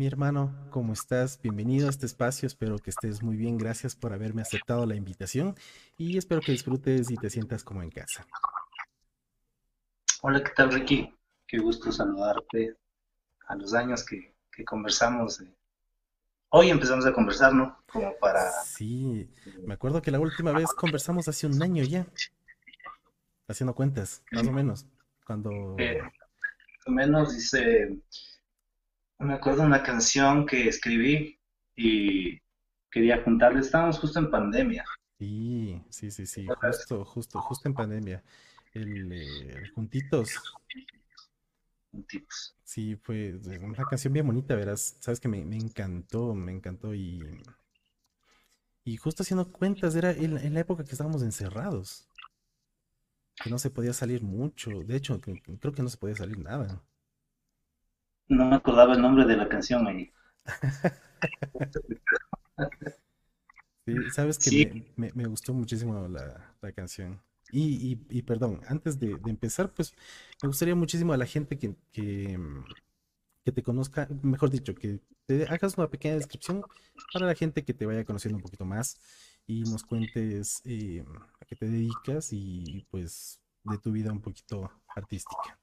Mi hermano, ¿cómo estás? Bienvenido a este espacio, espero que estés muy bien, gracias por haberme aceptado la invitación y espero que disfrutes y te sientas como en casa. Hola, ¿qué tal Ricky? Qué gusto saludarte a los años que, conversamos. Eh. Hoy empezamos a conversar, ¿no? Como para... Sí, me acuerdo que la última vez conversamos hace un año ya, haciendo cuentas, más o menos, cuando... Eh, más o menos dice me acuerdo una canción que escribí y quería juntarle, estábamos justo en pandemia. Sí, sí, sí, sí, justo, justo, justo en pandemia. El, eh, Juntitos. Juntitos. Sí, fue una canción bien bonita, verás. Sabes que me, encantó, me encantó y, y justo haciendo cuentas, era en, la época que estábamos encerrados. Que no se podía salir mucho. De hecho, creo que no se podía salir nada no me acordaba el nombre de la canción ahí. sí, sabes que Me, gustó muchísimo la, canción. Y, y, perdón, antes de, empezar, pues me gustaría muchísimo a la gente que, que, te conozca, mejor dicho, que te hagas una pequeña descripción para la gente que te vaya conociendo un poquito más y nos cuentes eh, a qué te dedicas y pues de tu vida un poquito artística.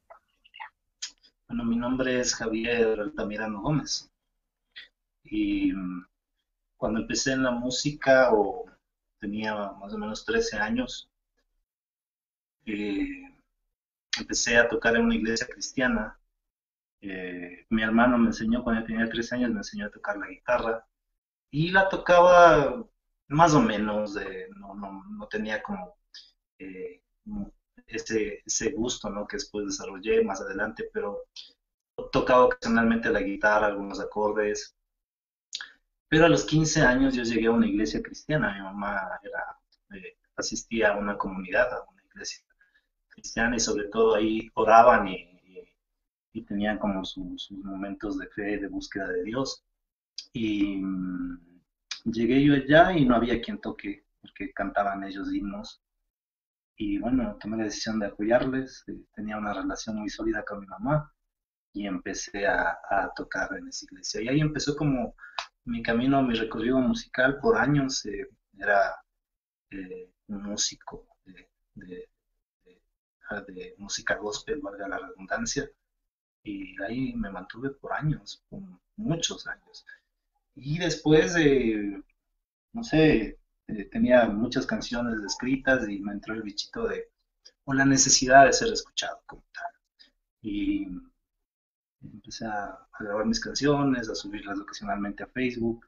Bueno, mi nombre es Javier Altamirano Gómez. Y mm, cuando empecé en la música, o tenía más o menos 13 años, eh, empecé a tocar en una iglesia cristiana. Eh, mi hermano me enseñó, cuando tenía 13 años, me enseñó a tocar la guitarra. Y la tocaba más o menos, no, no, tenía como eh, ese, ese gusto, ¿no? Que después desarrollé más adelante, pero tocaba ocasionalmente la guitarra, algunos acordes. Pero a los 15 años yo llegué a una iglesia cristiana. Mi mamá era, eh, asistía a una comunidad, a una iglesia cristiana y sobre todo ahí oraban y, y, tenían como sus momentos de fe, de búsqueda de Dios. Y mm, llegué yo allá y no había quien toque, porque cantaban ellos himnos y bueno, tomé la decisión de apoyarles, eh, tenía una relación muy sólida con mi mamá y empecé a, tocar en esa iglesia. Y ahí empezó como mi camino, mi recorrido musical por años, eh, era eh, un músico de, música gospel, valga la redundancia, y ahí me mantuve por años, muchos años. Y después de, no sé, eh, tenía muchas canciones escritas y me entró el bichito de, o la necesidad de ser escuchado como tal. Y empecé a, grabar mis canciones, a subirlas ocasionalmente a Facebook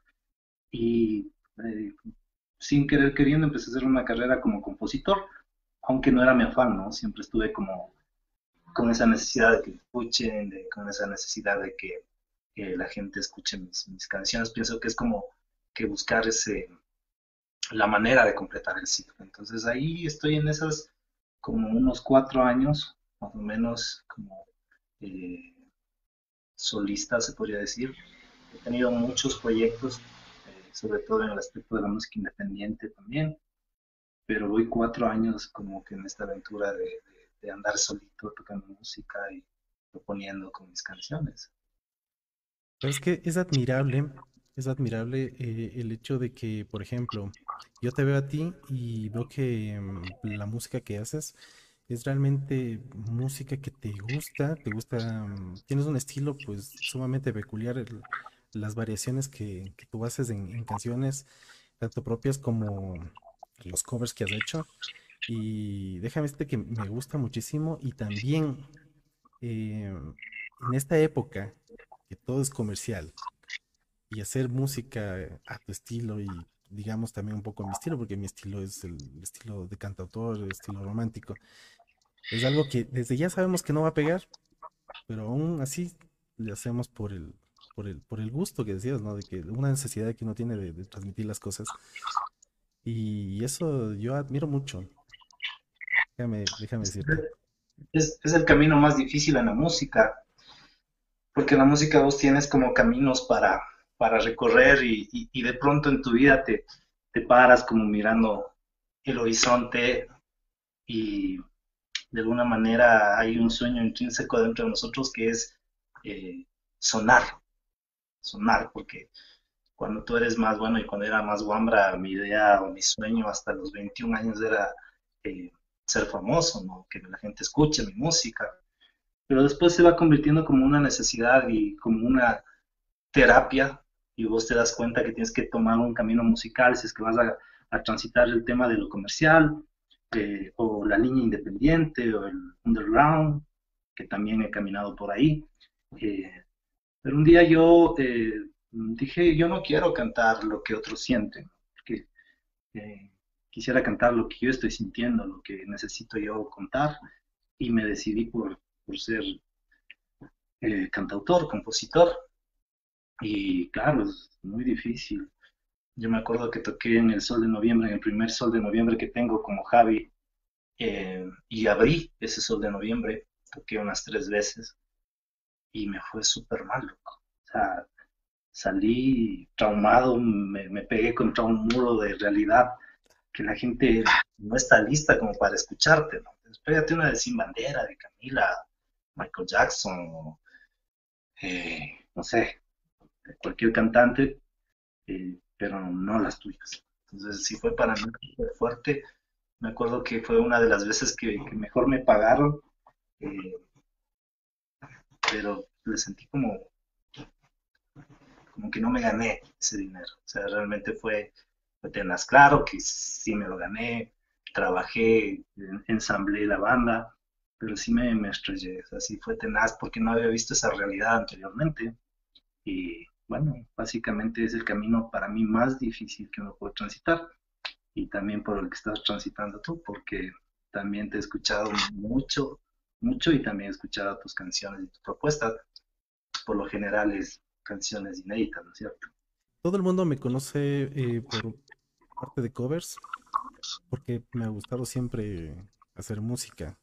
y eh, sin querer queriendo empecé a hacer una carrera como compositor, aunque no era mi afán, ¿no? Siempre estuve como con esa necesidad de que escuchen, con esa necesidad de que, la gente escuche mis, mis, canciones. Pienso que es como que buscar ese, la manera de completar el ciclo. Entonces ahí estoy en esas como unos cuatro años, más o menos como eh, solista, se podría decir. He tenido muchos proyectos, eh, sobre todo en el aspecto de la música independiente también, pero voy cuatro años como que en esta aventura de, de andar solito tocando música y proponiendo con mis canciones. Es que es admirable es admirable eh, el hecho de que, por ejemplo, yo te veo a ti y veo que mm, la música que haces es realmente música que te gusta, te gusta, mm, tienes un estilo pues sumamente peculiar, las variaciones que, tú haces en, canciones, tanto propias como los covers que has hecho. Y déjame decirte que me gusta muchísimo y también eh, en esta época que todo es comercial, y hacer música a tu estilo y digamos también un poco a mi estilo, porque mi estilo es el estilo de cantautor, el estilo romántico. Es algo que desde ya sabemos que no va a pegar, pero aún así le hacemos por el, por el, por el gusto que decías, ¿no? De que una necesidad que uno tiene de, transmitir las cosas. Y eso yo admiro mucho. Déjame, déjame decirte. Es, es el camino más difícil en la música, porque en la música vos tienes como caminos para para recorrer y, de pronto en tu vida te, paras como mirando el horizonte y de alguna manera hay un sueño intrínseco dentro de nosotros que es eh, sonar. sonar, porque cuando tú eres más bueno y cuando era más guambra, mi idea o mi sueño hasta los 21 años era eh, ser famoso, ¿no? que la gente escuche mi música. Pero después se va convirtiendo como una necesidad y como una terapia y vos te das cuenta que tienes que tomar un camino musical si es que vas a, transitar el tema de lo comercial eh, o la línea independiente o el underground, que también he caminado por ahí. Eh, pero un día yo eh, dije, yo no quiero cantar lo que otros sienten, porque quisiera cantar lo que yo estoy sintiendo, lo que necesito yo contar, y me decidí por, por ser cantautor, compositor. Y claro, es muy difícil. Yo me acuerdo que toqué en el Sol de Noviembre, en el primer Sol de Noviembre que tengo como Javi, eh, y abrí ese Sol de Noviembre, toqué unas tres veces y me fue súper mal, loco. O sea, salí traumado, me, pegué contra un muro de realidad que la gente no está lista como para escucharte, ¿no? Espérate una de Sin Bandera, de Camila, Michael Jackson, eh, no sé, cualquier cantante, eh, pero no las tuyas. Entonces sí fue para mí muy fuerte. Me acuerdo que fue una de las veces que, mejor me pagaron, eh, pero le sentí como, como que no me gané ese dinero. O sea, realmente fue, tenaz. Claro que sí me lo gané, trabajé, ensamblé la banda, pero sí me, me estrellé. O sea, sí fue tenaz porque no había visto esa realidad anteriormente. Y bueno, básicamente es el camino para mí más difícil que uno puede transitar y también por el que estás transitando tú, porque también te he escuchado mucho, mucho y también he escuchado tus canciones y tus propuestas. Por lo general es canciones inéditas, ¿no es cierto? Todo el mundo me conoce eh, por parte de covers, porque me ha gustado siempre hacer música.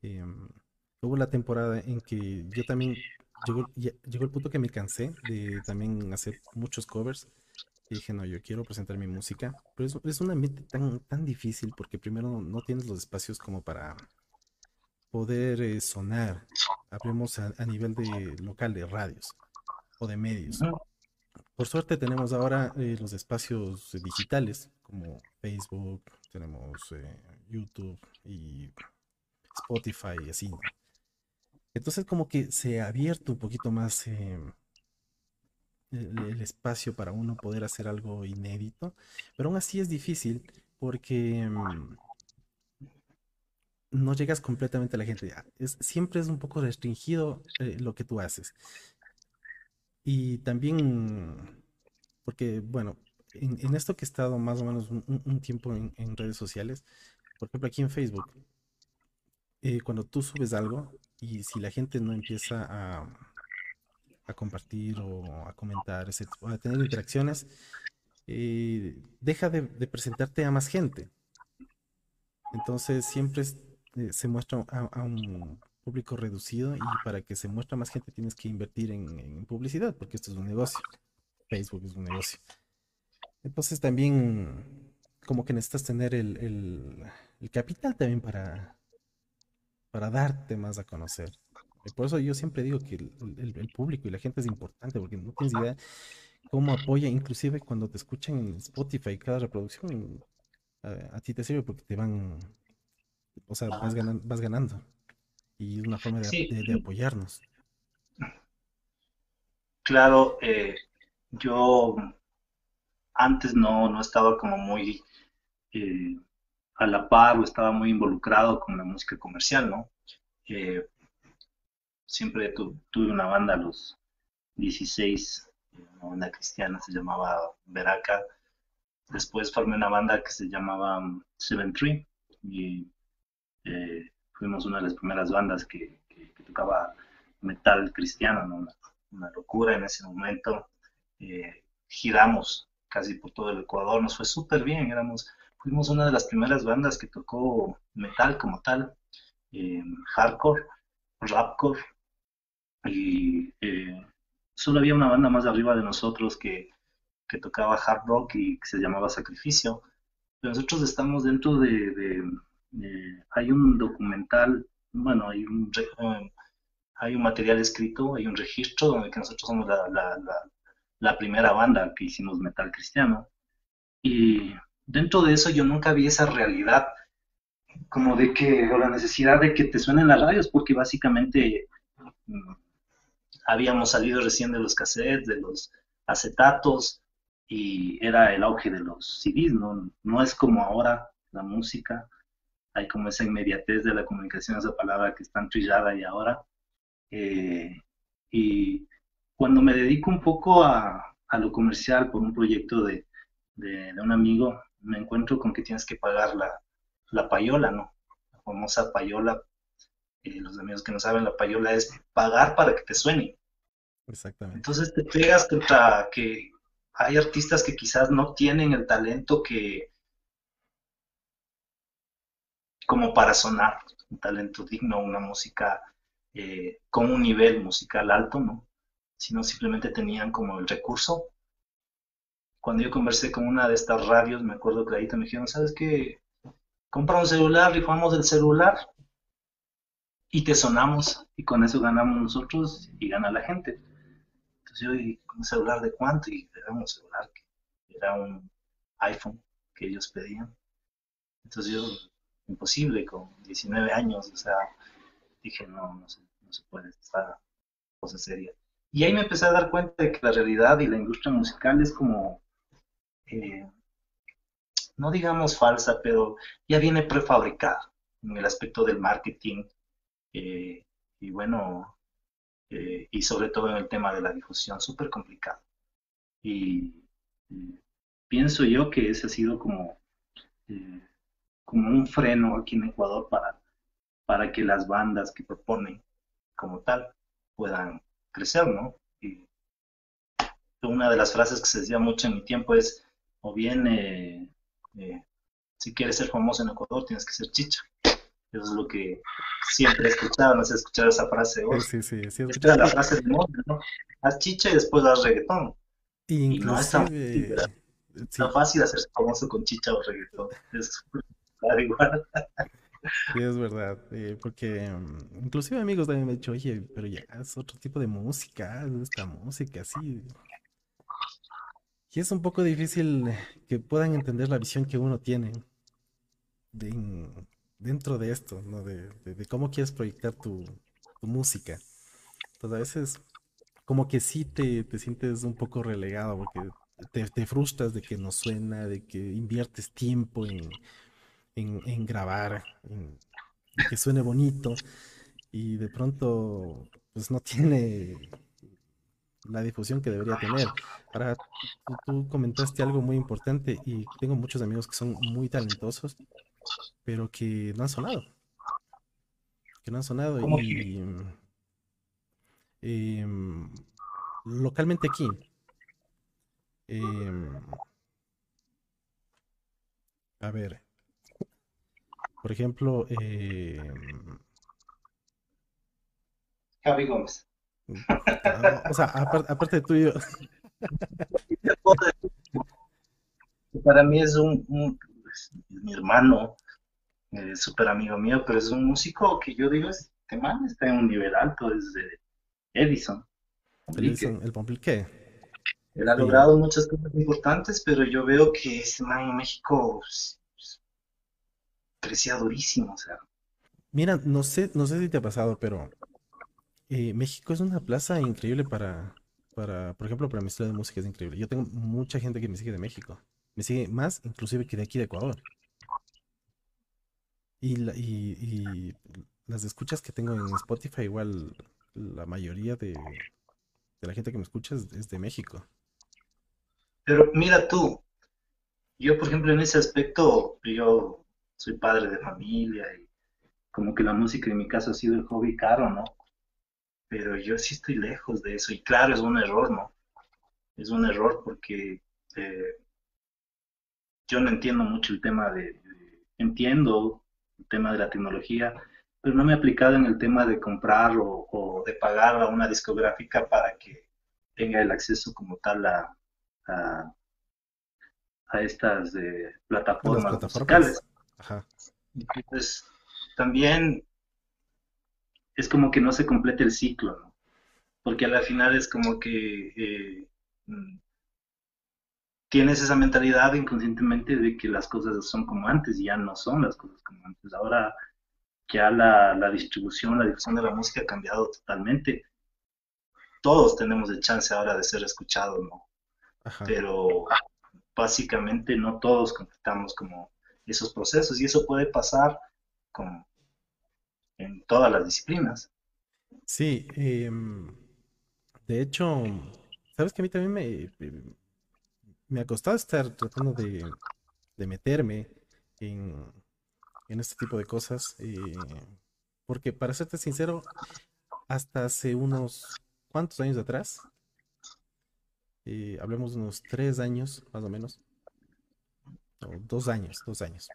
Em, hubo la temporada en que yo también llegó, llegó el punto que me cansé de también hacer muchos covers. Y dije, no, yo quiero presentar mi música. Pero es, es un ambiente tan, tan difícil porque primero no, tienes los espacios como para poder eh, sonar. Hablemos a, nivel de local, de radios o de medios. Por suerte tenemos ahora eh, los espacios digitales como Facebook, tenemos eh, YouTube y Spotify y así. Entonces como que se ha abierto un poquito más em, el, espacio para uno poder hacer algo inédito, pero aún así es difícil porque em, no llegas completamente a la gente. Es, siempre es un poco restringido eh, lo que tú haces. Y también, porque, bueno, en, esto que he estado más o menos un, tiempo en, redes sociales, por ejemplo, aquí en Facebook, eh, cuando tú subes algo, y si la gente no empieza a, a compartir o a comentar, o a tener interacciones, eh, deja de, presentarte a más gente. Entonces siempre eh, se muestra a, un público reducido y para que se muestre a más gente tienes que invertir en, publicidad porque esto es un negocio. Facebook es un negocio. Entonces también como que necesitas tener el, el capital también para, para darte más a conocer. por eso yo siempre digo que el, público y la gente es importante, porque no tienes idea cómo apoya, inclusive cuando te escuchan en Spotify cada reproducción, a, ti te sirve porque te van, o sea, vas ganando, vas ganando. Y es una forma de, apoyarnos. Claro, eh, yo antes no, no estaba como muy eh, a la par o estaba muy involucrado con la música comercial, ¿no? Siempre tuve una banda a los 16, una banda cristiana, se llamaba Veraca. Después formé una banda que se llamaba um, Seven Tree y eh, fuimos una de las primeras bandas que, tocaba metal cristiano, ¿no? una, locura en ese momento. Eh, giramos casi por todo el Ecuador, nos fue súper bien, éramos fuimos una de las primeras bandas que tocó metal como tal, eh, hardcore, rapcore, y eh, solo había una banda más arriba de nosotros que, tocaba hard rock y que se llamaba Sacrificio. Pero nosotros estamos dentro de, hay un documental, bueno, hay un, eh, hay un material escrito, hay un registro donde que nosotros somos la, la primera banda que hicimos metal cristiano. Y dentro de eso yo nunca vi esa realidad como de que, o la necesidad de que te suenen las radios, porque básicamente mm, habíamos salido recién de los cassettes, de los acetatos, y era el auge de los CDs, ¿no? No es como ahora la música, hay como esa inmediatez de la comunicación, esa palabra que está trillada y ahora. Eh, y cuando me dedico un poco a, a lo comercial por un proyecto de, de, un amigo, me encuentro con que tienes que pagar la, la payola, ¿no? La famosa payola. Eh, los amigos que no saben, la payola es pagar para que te suene. Exactamente. Entonces te pegas contra que hay artistas que quizás no tienen el talento que como para sonar, un talento digno, una música eh, con un nivel musical alto, ¿no? Sino simplemente tenían como el recurso. Cuando yo conversé con una de estas radios, me acuerdo ahí me dijeron, ¿sabes qué? Compra un celular, rifamos el celular y te sonamos y con eso ganamos nosotros y gana la gente. Entonces yo dije, ¿un celular de cuánto? Y era un celular que era un iPhone que ellos pedían. Entonces yo, imposible, con 19 años, o sea, dije, no, no se, no se puede, esta cosa seria. Y ahí me empecé a dar cuenta de que la realidad y la industria musical es como, eh, no digamos falsa, pero ya viene prefabricada en el aspecto del marketing. Eh, y bueno, eh, y sobre todo en el tema de la difusión, súper complicado. Y, pienso yo que ese ha sido como, como un freno aquí en Ecuador para, para que las bandas que proponen como tal puedan crecer, ¿no? Y una de las frases que se decía mucho en mi tiempo es, o bien, eh, eh, si quieres ser famoso en Ecuador, tienes que ser chicha. Eso es lo que siempre he escuchado, no sé escuchar esa frase. Sí, sí, sí. sí la frase de moda, ¿no? Haz chicha y después haz reggaetón. y no es tan, fácil hacer famoso con chicha o reggaetón. Es igual. Sí, es verdad, eh, porque mm, inclusive amigos también me han dicho, oye, pero ya es otro tipo de música, esta música, así. Y es un poco difícil que puedan entender la visión que uno tiene dentro de esto, ¿no? De, cómo quieres proyectar tu, música. Entonces a veces como que sí te, te sientes un poco relegado porque te, te frustras de que no suena, de que inviertes tiempo en en, grabar, en, que suene bonito y de pronto pues no tiene la difusión que debería tener. Ahora, tú, comentaste algo muy importante y tengo muchos amigos que son muy talentosos, pero que no han sonado. Que no han sonado y em, localmente aquí. Em, a ver, por ejemplo, eh... Javi Gómez. O sea, aparte, de tuyo. Para mí es un, mi hermano, eh, súper amigo mío, pero es un músico que yo digo, este man está en un nivel alto desde Edison. Edison, el Pomplique. Él ha logrado muchas cosas importantes, pero yo veo que ese man en México pues, crecía durísimo, o sea. Mira, no sé, no sé si te ha pasado, pero eh, México es una plaza increíble para, para, por ejemplo, para mi estilo de música es increíble. Yo tengo mucha gente que me sigue de México. Me sigue más inclusive que de aquí de Ecuador. Y, y, las escuchas que tengo en Spotify, igual la mayoría de, la gente que me escucha es de México. Pero mira tú, yo por ejemplo en ese aspecto, yo soy padre de familia y como que la música en mi caso ha sido el hobby caro, ¿no? Pero yo sí estoy lejos de eso y claro, es un error, ¿no? Es un error porque eh, yo no entiendo mucho el tema de, entiendo el tema de la tecnología, pero no me he aplicado en el tema de comprar o, de pagar a una discográfica para que tenga el acceso como tal a, a, estas eh, plataformas, musicales. Ajá. Entonces, también es como que no se complete el ciclo, ¿no? Porque al final es como que eh, mm, tienes esa mentalidad inconscientemente de que las cosas son como antes y ya no son las cosas como antes. Ahora ya la, la distribución, la difusión de la música ha cambiado totalmente. Todos tenemos el chance ahora de ser escuchados, ¿no? Pero básicamente no todos completamos como esos procesos y eso puede pasar con, en todas las disciplinas. Sí, em, de hecho, sabes que a mí también me, me ha costado estar tratando de, meterme en, este tipo de cosas, eh, porque para serte sincero, hasta hace unos cuantos años atrás, eh, hablemos de unos tres años más o menos, o dos años, dos años.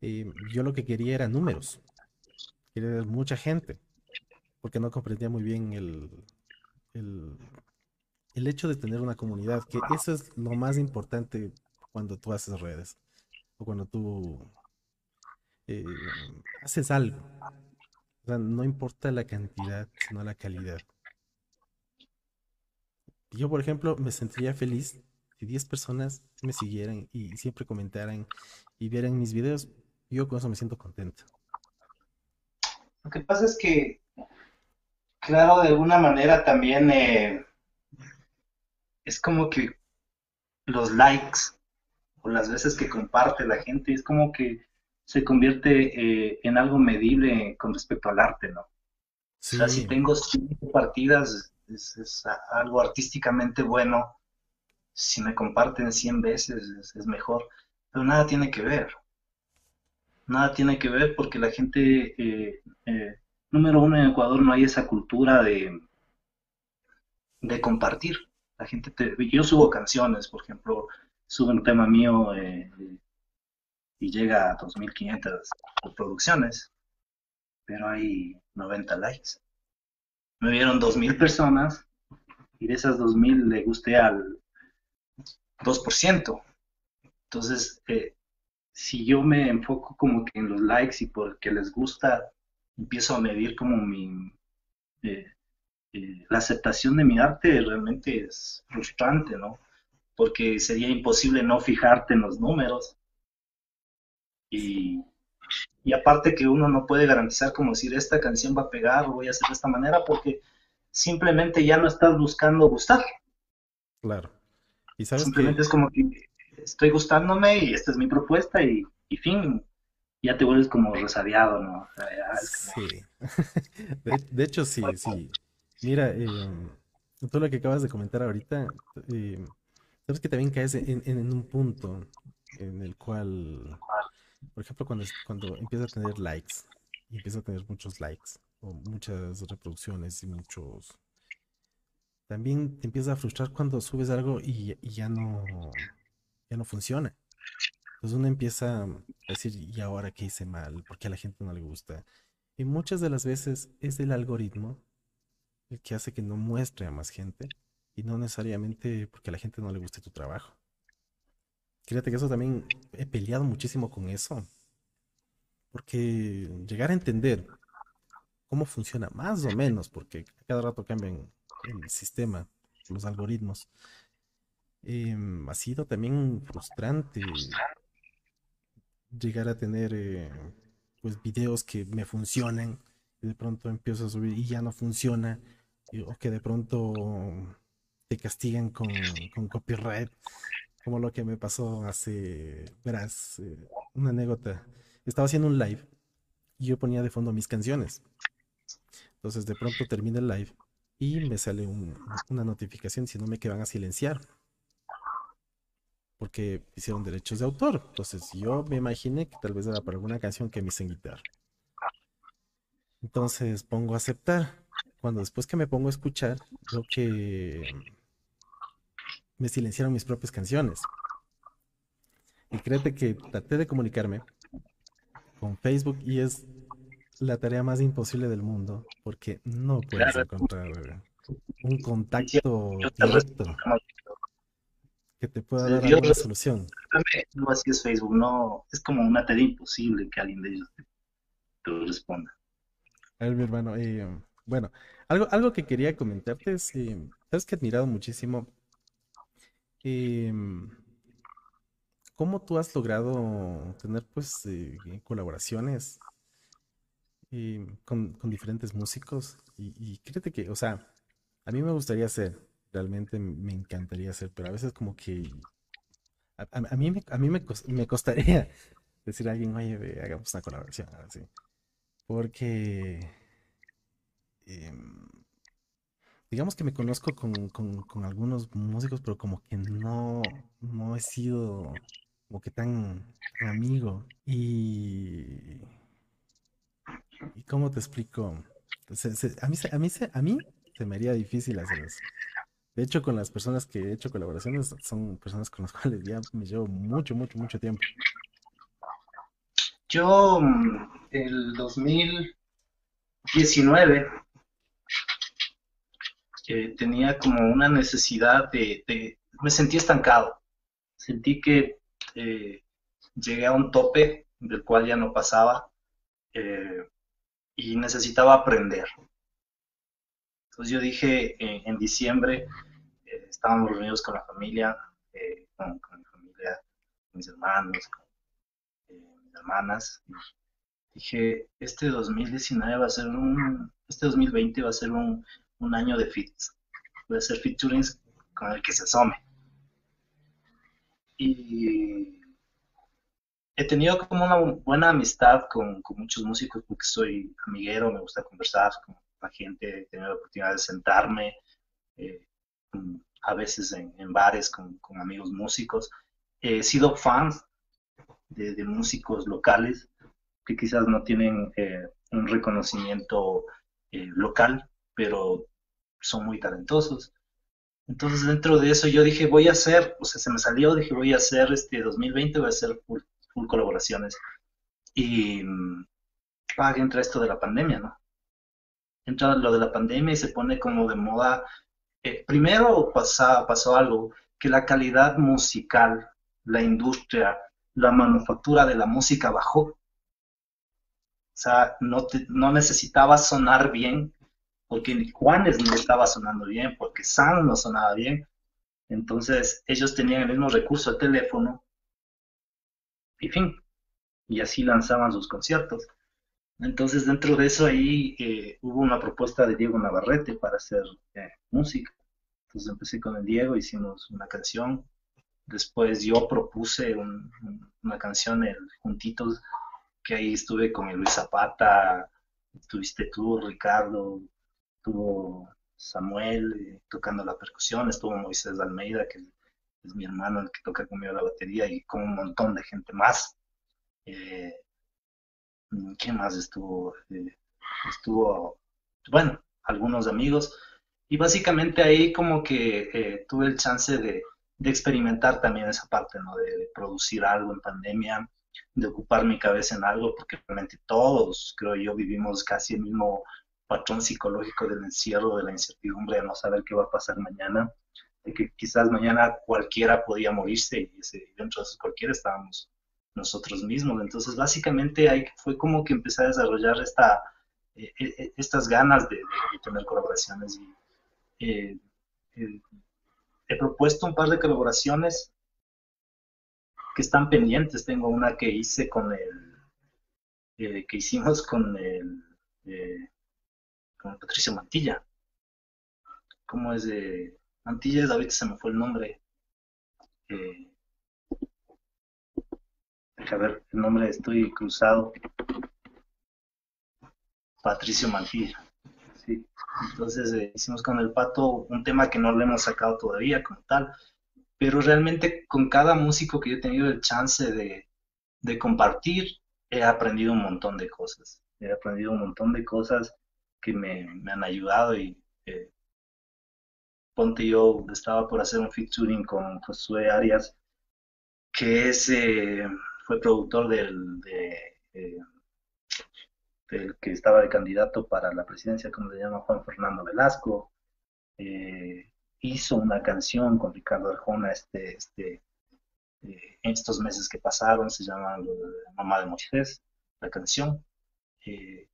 Eh, yo lo que quería era números, ver mucha gente, porque no comprendía muy bien el, el, hecho de tener una comunidad, que eso es lo más importante cuando tú haces redes o cuando tú eh, haces algo. O sea, no importa la cantidad, sino la calidad. Yo, por ejemplo, me sentiría feliz si 10 personas me siguieran y siempre comentaran y vieran mis videos. Yo con eso me siento contento. Lo que pasa es que, claro, de alguna manera también eh, es como que los likes o las veces que comparte la gente, es como que se convierte eh, en algo medible con respecto al arte, ¿no? O sea, si tengo cinco partidas, es, algo artísticamente bueno. Si me comparten 100 veces es, mejor. Pero nada tiene que ver. Nada tiene que ver porque la gente, eh, eh, número uno, en Ecuador no hay esa cultura de, de compartir. La gente yo subo canciones, por ejemplo, subo un tema mío eh, y llega a 2.500 reproducciones, pero hay 90 likes me vieron 2.000 personas y de esas 2.000 le gusté al 2%. Entonces, eh, si yo me enfoco como que en los likes y porque les gusta, empiezo a medir como mi... Eh, eh, la aceptación de mi arte realmente es frustrante, ¿no? Porque sería imposible no fijarte en los números. Y y aparte que uno no puede garantizar como decir esta canción va a pegar o voy a hacer de esta manera porque simplemente ya no estás buscando gustar. Claro. Y sabes simplemente es como que estoy gustándome y esta es mi propuesta y, fin, ya te vuelves como resabiado, ¿no? Sí. de, hecho, sí, sí. Mira, eh, todo lo que acabas de comentar ahorita, eh, sabes que también caes en un punto en el cual por ejemplo, cuando, cuando empieza a tener likes y empieza a tener muchos likes o muchas reproducciones y muchos... También te empieza a frustrar cuando subes algo y, ya no ya no funciona. Entonces uno empieza a decir, ¿y ahora qué hice mal? ¿Por qué a la gente no le gusta? Y muchas de las veces es el algoritmo el que hace que no muestre a más gente y no necesariamente porque a la gente no le guste tu trabajo. Fíjate que eso también he peleado muchísimo con eso. Porque llegar a entender cómo funciona más o menos, porque cada rato cambian el sistema, los algoritmos, em, ha sido también frustrante llegar a tener eh, pues videos que me funcionen y de pronto empiezo a subir y ya no funciona o que de pronto te castigan con, con copyright como lo que me pasó hace, verás, eh, una anécdota. Estaba haciendo un live y yo ponía de fondo mis canciones. Entonces de pronto termina el live y me sale una notificación diciéndome que van a silenciar. Porque hicieron derechos de autor. Entonces yo me imaginé que tal vez era para alguna canción que me hice en guitarra. Entonces pongo a aceptar. Cuando después que me pongo a escuchar, veo que me silenciaron mis propias canciones. Y créete que traté de comunicarme con Facebook y es la tarea más imposible del mundo porque no puedes encontrar un contacto directo que te pueda dar alguna solución. No así es Facebook, no, es como una tarea imposible que alguien de ellos te, responda. A ver, mi hermano, eh, bueno, algo, algo que quería comentarte es, eh, sabes que he admirado muchísimo em, ¿cómo tú has logrado tener pues eh, colaboraciones em, con, con diferentes músicos? Y, y créete que, o sea, a mí me gustaría hacer, realmente me encantaría hacer, pero a veces como que a, a- mí, me, a mí me, cos- me costaría decir a alguien, oye, hagamos una colaboración, así. Porque, em, digamos que me conozco con, con- algunos músicos, pero como que no, no he sido como que tan, amigo. Y, ¿y cómo te explico? Se- a mí, a mí, a mí se me haría difícil hacer eso. De hecho, con las personas que he hecho colaboraciones son personas con las cuales ya me llevo mucho, mucho, mucho tiempo. Yo, mm, el 2019, eh, tenía como una necesidad de, me sentí estancado. Sentí que eh, llegué a un tope del cual ya no pasaba eh, y necesitaba aprender. Entonces yo dije en diciembre, estábamos reunidos con la familia, eh, con, con mi familia, mis hermanos, con eh, mis hermanas. dije, este 2019 va a ser un, este 2020 va a ser un, un año de fits. Voy a hacer featurings con el que se asome. Y he tenido como una buena amistad con, con muchos músicos porque soy amiguero, me gusta conversar con la gente, he tenido la oportunidad de sentarme, eh, con- a veces en, en bares con, amigos músicos. He sido fan de, de músicos locales que quizás no tienen eh, un reconocimiento eh, local, pero son muy talentosos. Entonces dentro de eso yo dije, voy a hacer, o sea, se me salió, dije, voy a hacer este 2020, voy a hacer full, full colaboraciones. Y mm, ah, entra esto de la pandemia, ¿no? Entra lo de la pandemia y se pone como de moda. Eh, primero pasa, pasó algo, que la calidad musical, la industria, la manufactura de la música bajó. O sea, no, no necesitaba sonar bien, porque Juanes no estaba sonando bien, porque Sam no sonaba bien. Entonces ellos tenían el mismo recurso, el teléfono, y fin, y así lanzaban sus conciertos. Entonces dentro de eso ahí eh, hubo una propuesta de Diego Navarrete para hacer eh, música. Entonces empecé con el Diego, hicimos una canción. Después yo propuse un- un- una canción el, juntitos, que ahí estuve con el Luis Zapata, estuviste tú, Ricardo, estuvo Samuel eh, tocando la percusión, estuvo Moisés Almeida, que es mi hermano el que toca conmigo la batería, y con un montón de gente más. Eh, ¿Quién más estuvo? Eh, estuvo, bueno, algunos amigos. Y básicamente ahí como que eh, tuve el chance de, de experimentar también esa parte, ¿no? De, producir algo en pandemia, de ocupar mi cabeza en algo, porque realmente todos, creo yo, vivimos casi el mismo patrón psicológico del encierro, de la incertidumbre, de no saber qué va a pasar mañana, de que quizás mañana cualquiera podía morirse y dentro de esos cualquiera estábamos nosotros mismos. Entonces, básicamente ahí fue como que empecé a desarrollar esta, eh, eh, estas ganas de, tener colaboraciones y eh, he propuesto un par de colaboraciones que están pendientes. Tengo una que hice con el, eh, que hicimos con el, eh, con Patricio Mantilla. ¿Cómo es de Mantilla? Ahorita se me fue el nombre. A ver, el nombre estoy cruzado. Patricio Mantilla. Sí. Entonces eh, hicimos con el pato un tema que no le hemos sacado todavía como tal, pero realmente con cada músico que yo he tenido el chance de, de compartir, he aprendido un montón de cosas. He aprendido un montón de cosas que me, me han ayudado y eh, ponte yo estaba por hacer un featuring con Josué Arias, que es, eh, fue productor del, de, eh, del que estaba de candidato para la presidencia, como se llama Juan Fernando Velasco. Eh, hizo una canción con Ricardo Arjona este, este, eh, estos meses que pasaron, se llama Mamá de Moisés, la canción. Eh,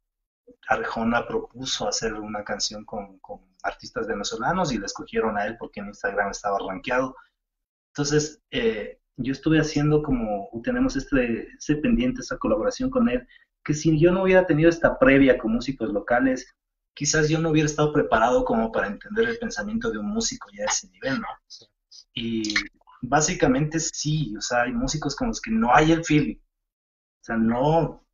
Arjona propuso hacer una canción con, con, artistas venezolanos y le escogieron a él porque en Instagram estaba rankeado. Entonces, eh, yo estuve haciendo como, tenemos este, este pendiente, esta colaboración con él, que si yo no hubiera tenido esta previa con músicos locales, quizás yo no hubiera estado preparado como para entender el pensamiento de un músico ya a ese nivel, ¿no? Y básicamente sí, o sea, hay músicos con los que no hay el feeling. O sea, no,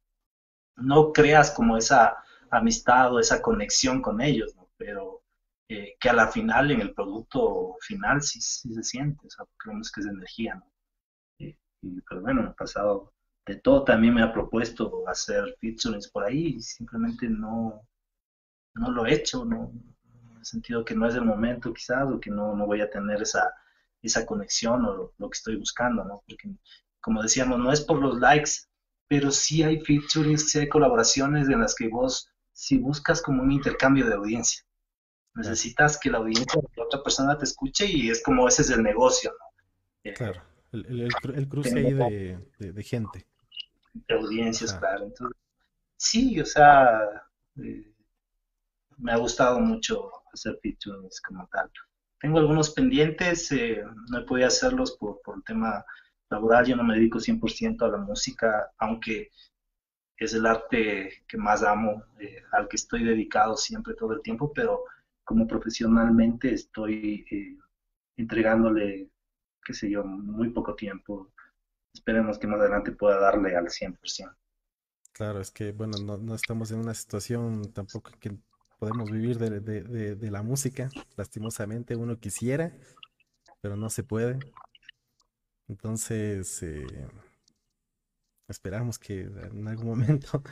no creas como esa amistad o esa conexión con ellos, ¿no? Pero eh, que a la final, en el producto final, sí, sí se siente, o sea, creemos que es energía, ¿no? Y, pero bueno, me pasado de todo, también me ha propuesto hacer featurings por ahí y simplemente no, no lo he hecho, no, en el sentido que no es el momento quizás o que no, no voy a tener esa, esa conexión o lo, que estoy buscando, ¿no? Porque como decíamos, no es por los likes, pero sí hay featurings, sí hay colaboraciones en las que vos, si buscas como un intercambio de audiencia, necesitas que la audiencia de otra persona te escuche y es como ese es el negocio, ¿no? Eh, claro, el, el, cruce ahí de, de, gente. De audiencias, claro. Entonces, sí, o sea, eh, me ha gustado mucho hacer featurings como tal. Tengo algunos pendientes, eh, no he podido hacerlos por, por el tema laboral, yo no me dedico 100% a la música, aunque es el arte que más amo, eh, al que estoy dedicado siempre todo el tiempo, pero como profesionalmente estoy eh, entregándole, qué sé yo, muy poco tiempo. Esperemos que más adelante pueda darle al 100%. Claro, es que, bueno, no, no estamos en una situación tampoco que podemos vivir de, la música. Lastimosamente uno quisiera, pero no se puede. Entonces, eh, esperamos que en algún momento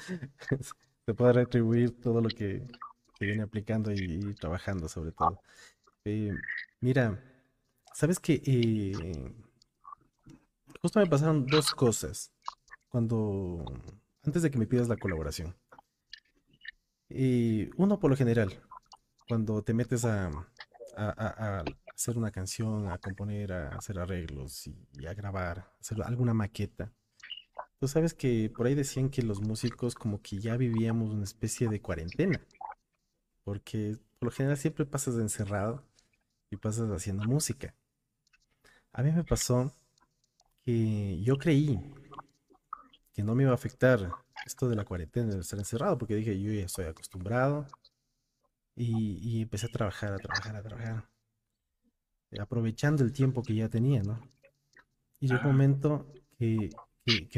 se pueda retribuir todo lo que, viene aplicando y, trabajando sobre todo. Eh, mira, sabes que eh, justo me pasaron dos cosas cuando antes de que me pidas la colaboración. Y uno por lo general, cuando te metes a, hacer una canción, a componer, a hacer arreglos y, a grabar, hacer alguna maqueta, tú sabes que por ahí decían que los músicos como que ya vivíamos una especie de cuarentena, porque por lo general siempre pasas encerrado y pasas haciendo música. A mí me pasó que yo creí que no me iba a afectar esto de la cuarentena, de estar encerrado, porque dije, yo ya estoy acostumbrado. Y, empecé a trabajar, a trabajar, a trabajar. Aprovechando el tiempo que ya tenía, ¿no? Y llegó un momento que,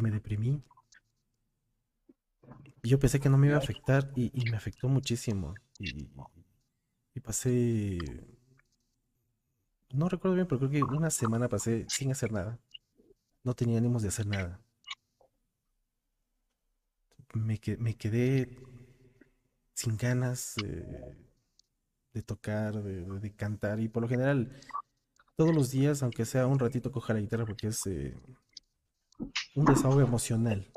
me deprimí. Y yo pensé que no me iba a afectar y, me afectó muchísimo. Y, y, pasé, no recuerdo bien, pero creo que una semana pasé sin hacer nada. No tenía ánimos de hacer nada me, quedé sin ganas de tocar, de, cantar y por lo general todos los días, aunque sea un ratito, coja la guitarra porque es eh, un desahogo emocional,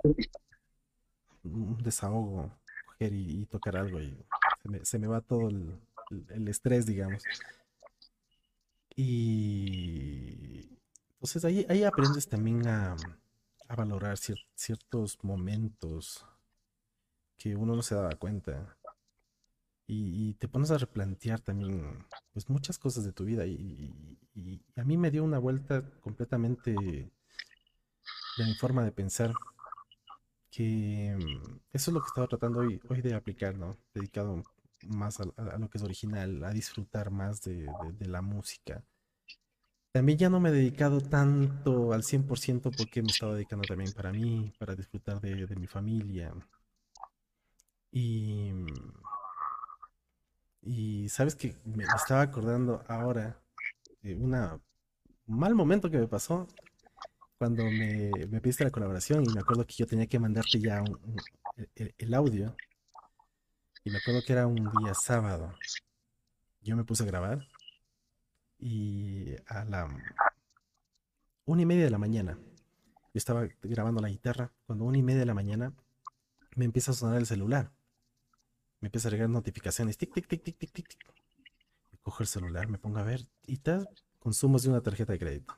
un desahogo, coger y, tocar algo y se me, va todo el, estrés, digamos. Y entonces ahí, ahí aprendes también a, valorar ciertos momentos que uno no se daba cuenta. Y, te pones a replantear también pues muchas cosas de tu vida y, a mí me dio una vuelta completamente de mi forma de pensar que mm, eso es lo que estaba tratando hoy, hoy de aplicar, ¿no? Dedicado más a, lo que es original, a disfrutar más de, la música. También ya no me he dedicado tanto al 100% porque me estaba dedicando también para mí, para disfrutar de, de mi familia, y, y sabes que me estaba acordando ahora de un mal momento que me pasó cuando me, me pediste la colaboración y me acuerdo que yo tenía que mandarte ya el, audio. Y me acuerdo que era un día sábado. Yo me puse a grabar y a la una y media de la mañana, yo estaba grabando la guitarra, cuando una y media de la mañana me empieza a sonar el celular me empieza a llegar notificaciones, tic, tic, tic, tic, tic, tic. cojo el celular, me pongo a ver, y tal, consumos de una tarjeta de crédito.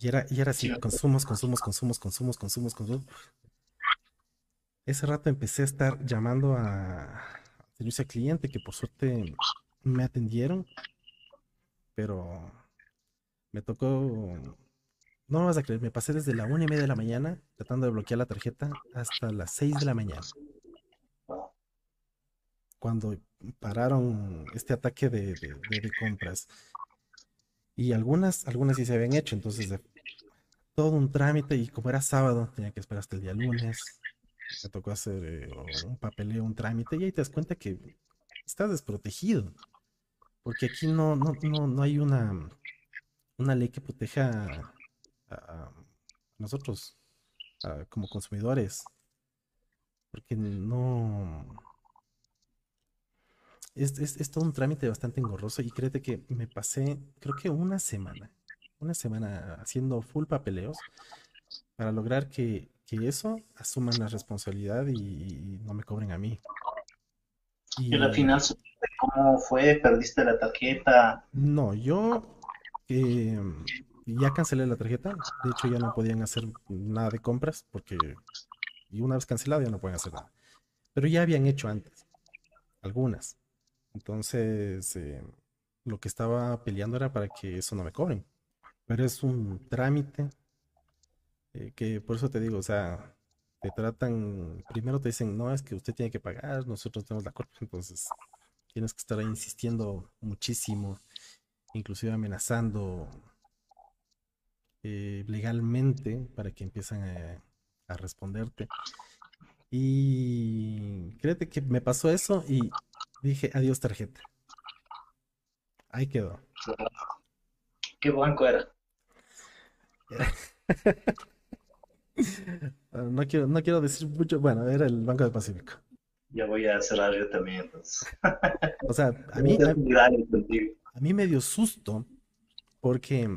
Y era, y era así, consumos, consumos, consumos, consumos, consumos, consumos. Ese rato empecé a estar llamando a servicio al cliente, que por suerte me atendieron, pero Me tocó, no me vas a creer, me pasé desde la una y media de la mañana tratando de bloquear la tarjeta hasta las 6 de la mañana. Cuando pararon este ataque de, de- compras. Y algunas, algunas sí se habían hecho, entonces todo un trámite y como era sábado, tenía que esperar hasta el día lunes. Me tocó hacer eh, un papeleo, un trámite y ahí te das cuenta que estás desprotegido. Porque aquí no, no, no, no hay una, una ley que proteja a, nosotros como consumidores. Porque no... Es, es, es todo un trámite bastante engorroso y créete que me pasé, creo que una semana, una semana haciendo full papeleos para lograr que, que eso asuman la responsabilidad y, y no me cobren a mí. Y al final, ¿cómo fue? ¿Perdiste la tarjeta? no, yo eh, ya cancelé la tarjeta, de hecho ya no podían hacer nada de compras porque y una vez cancelado ya no pueden hacer nada. Pero ya habían hecho antes, algunas. Entonces, eh, lo que estaba peleando era para que eso no me cobren. Pero es un trámite eh, que por eso te digo, o sea, te tratan, primero te dicen, no, es que usted tiene que pagar, nosotros tenemos la culpa, entonces tienes que estar ahí insistiendo muchísimo, inclusive amenazando eh, legalmente para que empiecen a, a responderte. Y créete que me pasó eso y dije, adiós tarjeta. Ahí quedó. ¿Qué banco era? Ah, No quiero, no quiero decir mucho. Bueno, era el Banco del Pacífico. Ya voy a cerrar yo también, entonces. O sea, a mí, a mí me dio susto porque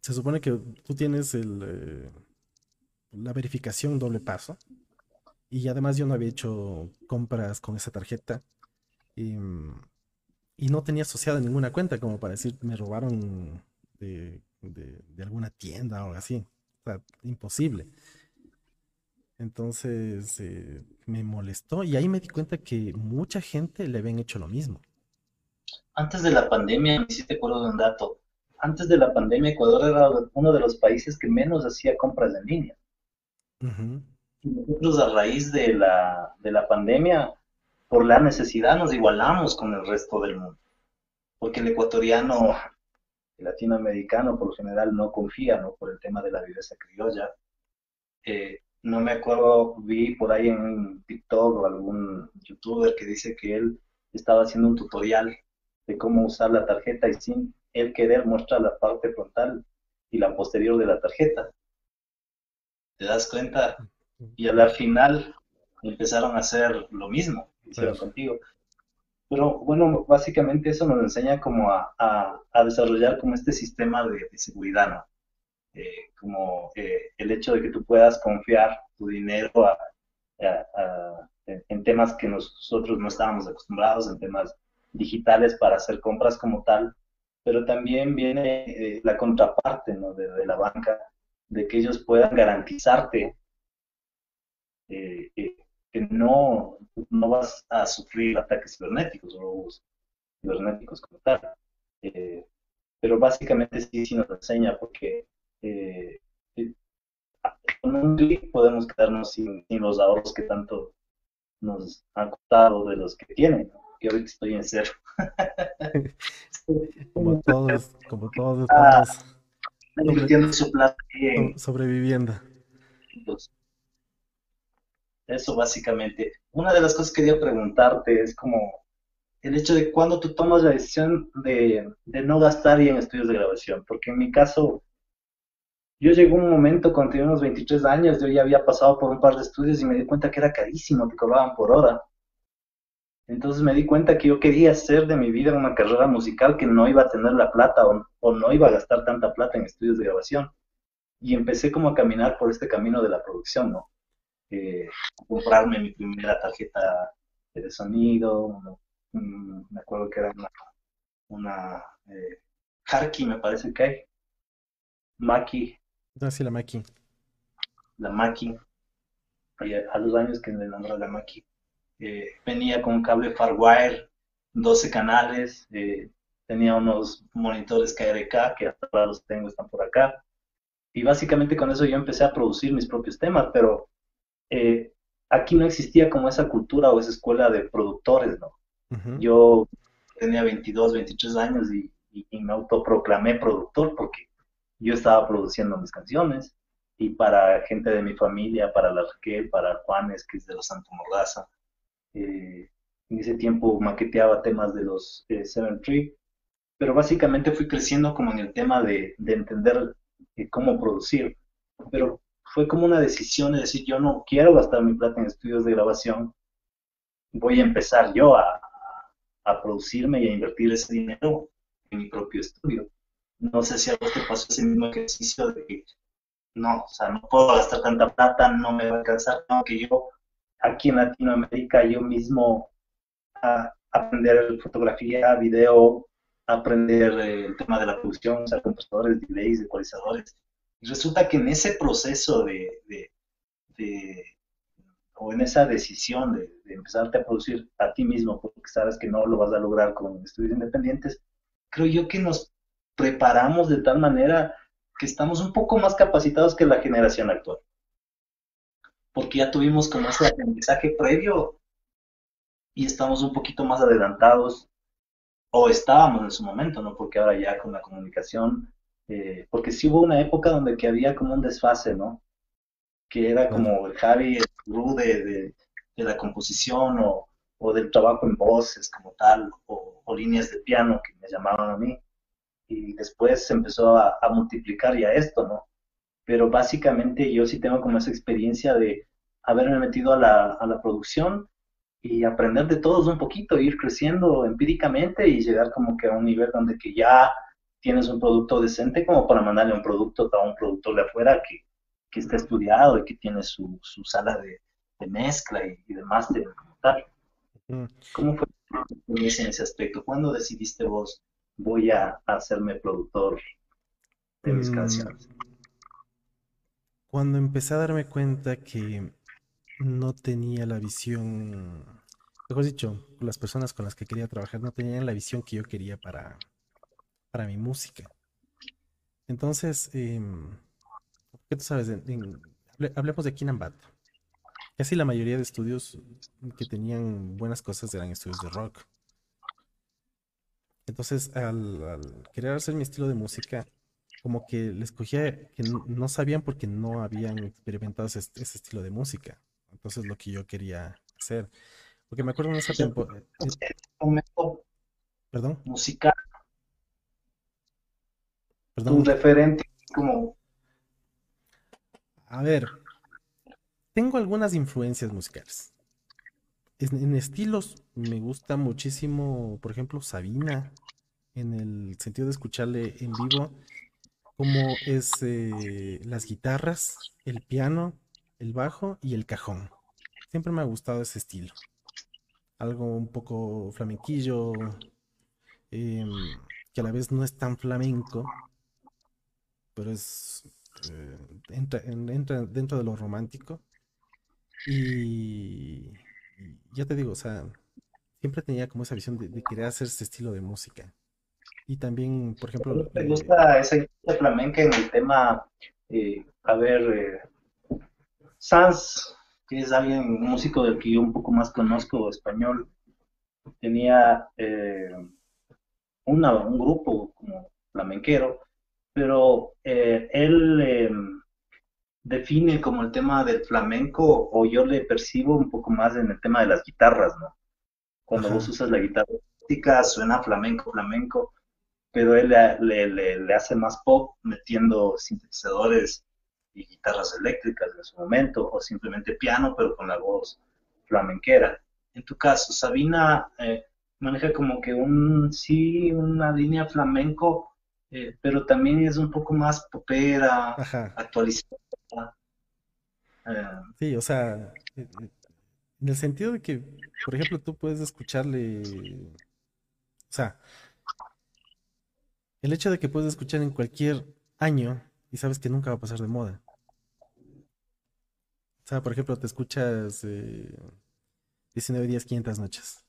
se supone que tú tienes el, eh, la verificación doble paso y además yo no había hecho compras con esa tarjeta y, y no tenía asociada ninguna cuenta como para decir me robaron de, de- de alguna tienda o algo así. O sea, imposible. Entonces eh, me molestó y ahí me di cuenta que mucha gente le habían hecho lo mismo. Antes de la pandemia, me hiciste acuerdo de un dato. Antes de la pandemia, Ecuador era uno de los países que menos hacía compras en línea. Y nosotros a raíz de la, de la pandemia, por la necesidad, nos igualamos con el resto del mundo. Porque el ecuatoriano, el latinoamericano, por lo general no confía, ¿no? Por el tema de la viveza criolla. Eh, no me acuerdo, vi por ahí en un TikTok o algún youtuber que dice que él estaba haciendo un tutorial de cómo usar la tarjeta y sin él querer muestra la parte frontal y la posterior de la tarjeta. ¿Te das cuenta? Y a la final empezaron a hacer lo mismo hicieron contigo. Pero bueno, básicamente eso nos enseña como a, a- desarrollar como este sistema de, seguridad, ¿no? Eh, como eh, el hecho de que tú puedas confiar tu dinero a- en, temas que nosotros no estábamos acostumbrados, en temas digitales para hacer compras como tal, pero también viene eh, la contraparte, ¿no? de, la banca, de que ellos puedan garantizarte que no, no vas a sufrir ataques cibernéticos o robos cibernéticos como tal. Eh, pero básicamente sí, sí nos enseña porque eh, eh, con un clic podemos quedarnos sin, sin los ahorros que tanto nos han costado de los que tienen, que ahorita estoy en cero. Como todos, como todos Ah, estamos invirtiendo su plata en sobreviviendo. los- eso básicamente. Una de las cosas que quería preguntarte es como el hecho de cuando tú tomas la decisión de, de no gastar en estudios de grabación, porque en mi caso, yo llegó un momento cuando tenía unos 23 años, yo ya había pasado por un par de estudios y me di cuenta que era carísimo, te cobraban por hora. Entonces me di cuenta que yo quería hacer de mi vida una carrera musical que no iba a tener la plata o, o no iba a gastar tanta plata en estudios de grabación. Y empecé como a caminar por este camino de la producción, ¿no? Eh, comprarme mi primera tarjeta de sonido, me acuerdo que era una, una eh, Harky, me parece que hay, Maki, Así la Maki. la Maki, y a, a los años que le nombré la Maki, eh, venía con un cable Farwire, 12 canales, eh, tenía unos monitores KRK que ahora los tengo, están por acá. Y básicamente con eso yo empecé a producir mis propios temas, pero eh, aquí no existía como esa cultura o esa escuela de productores, ¿no? Yo tenía 22, 23 años y, me autoproclamé productor porque yo estaba produciendo mis canciones y para gente de mi familia, para la Raquel, para Juanes, que es de los Santo Mordaza. Eh, en ese tiempo maqueteaba temas de los eh, Seven Tree, pero básicamente fui creciendo como en el tema de, de entender eh, cómo producir. Pero fue como una decisión de decir, yo no quiero gastar mi plata en estudios de grabación, voy a empezar yo a, a producirme y a invertir ese dinero en mi propio estudio. No sé si a vos te pasó ese mismo ejercicio de que no, o sea, no puedo gastar tanta plata, no me va a alcanzar, tengo que yo aquí en Latinoamérica yo mismo a aprender fotografía, video, aprender eh, el tema de la producción, usar compositores, delays, ecualizadores. Y resulta que en ese proceso de, o en esa decisión de, de, empezarte a producir a ti mismo, porque sabes que no lo vas a lograr con estudios independientes, creo yo que nos preparamos de tal manera que estamos un poco más capacitados que la generación actual. Porque ya tuvimos como ese aprendizaje previo y estamos un poquito más adelantados, o estábamos en su momento, ¿no? Porque ahora ya con la comunicación eh, porque sí hubo una época donde que había como un desfase, ¿no? Que era como el Javi, el gurú de, la composición o, del trabajo en voces como tal, o, líneas de piano que me llamaban a mí. Y después se empezó a, multiplicar ya esto, ¿no? Pero básicamente yo sí tengo como esa experiencia de haberme metido a la, a la producción y aprender de todos un poquito, ir creciendo empíricamente y llegar como que a un nivel donde que ya tienes un producto decente como para mandarle un producto a un productor de afuera que, que esté estudiado y que tiene su, su sala de, de, mezcla y, y de máster tal. ¿Cómo fue en ese aspecto? ¿Cuándo decidiste vos, voy a hacerme productor de mis mm. canciones? Cuando empecé a darme cuenta que no tenía la visión, mejor dicho, las personas con las que quería trabajar no tenían la visión que yo quería para, para mi música. Entonces, eh, ¿qué tú sabes? hablemos de Kinambat. Casi la mayoría de estudios que tenían buenas cosas eran estudios de rock. Entonces, al, querer hacer mi estilo de música, como que les cogía que no, sabían porque no habían experimentado ese, estilo de música. Entonces, lo que yo quería hacer. Porque me acuerdo en esa temporada. Perdón. Musical un referente como... A ver, tengo algunas influencias musicales. En, estilos me gusta muchísimo, por ejemplo, Sabina, en el sentido de escucharle en vivo, como es eh, las guitarras, el piano, el bajo y el cajón. Siempre me ha gustado ese estilo. Algo un poco flamenquillo, em, que a la vez no es tan flamenco, pero es eh, entra, dentro de lo romántico. Y, ya te digo, o sea, siempre tenía como esa visión de, querer hacer ese estilo de música. Y también, por ejemplo... ¿Te gusta esa flamenca en el tema, eh, a ver, eh, Sanz, que es alguien, un músico del que yo un poco más conozco, español, tenía una, un grupo como flamenquero pero eh, él em, define como el tema del flamenco, o yo le percibo un poco más en el tema de las guitarras, ¿no? Cuando vos usas la guitarra acústica, suena flamenco, flamenco, pero él le, le, hace más pop metiendo sintetizadores y guitarras eléctricas en su momento, o simplemente piano, pero con la voz flamenquera. En tu caso, Sabina eh, maneja como que un, sí, una línea flamenco, eh, pero también es un poco más popera, actualizada. Eh, sí, o sea, eh, en el sentido de que, por ejemplo, tú puedes escucharle, o sea, el hecho de que puedes escuchar en cualquier año y sabes que nunca va a pasar de moda. O sea, por ejemplo, te escuchas 19 días, 500 noches.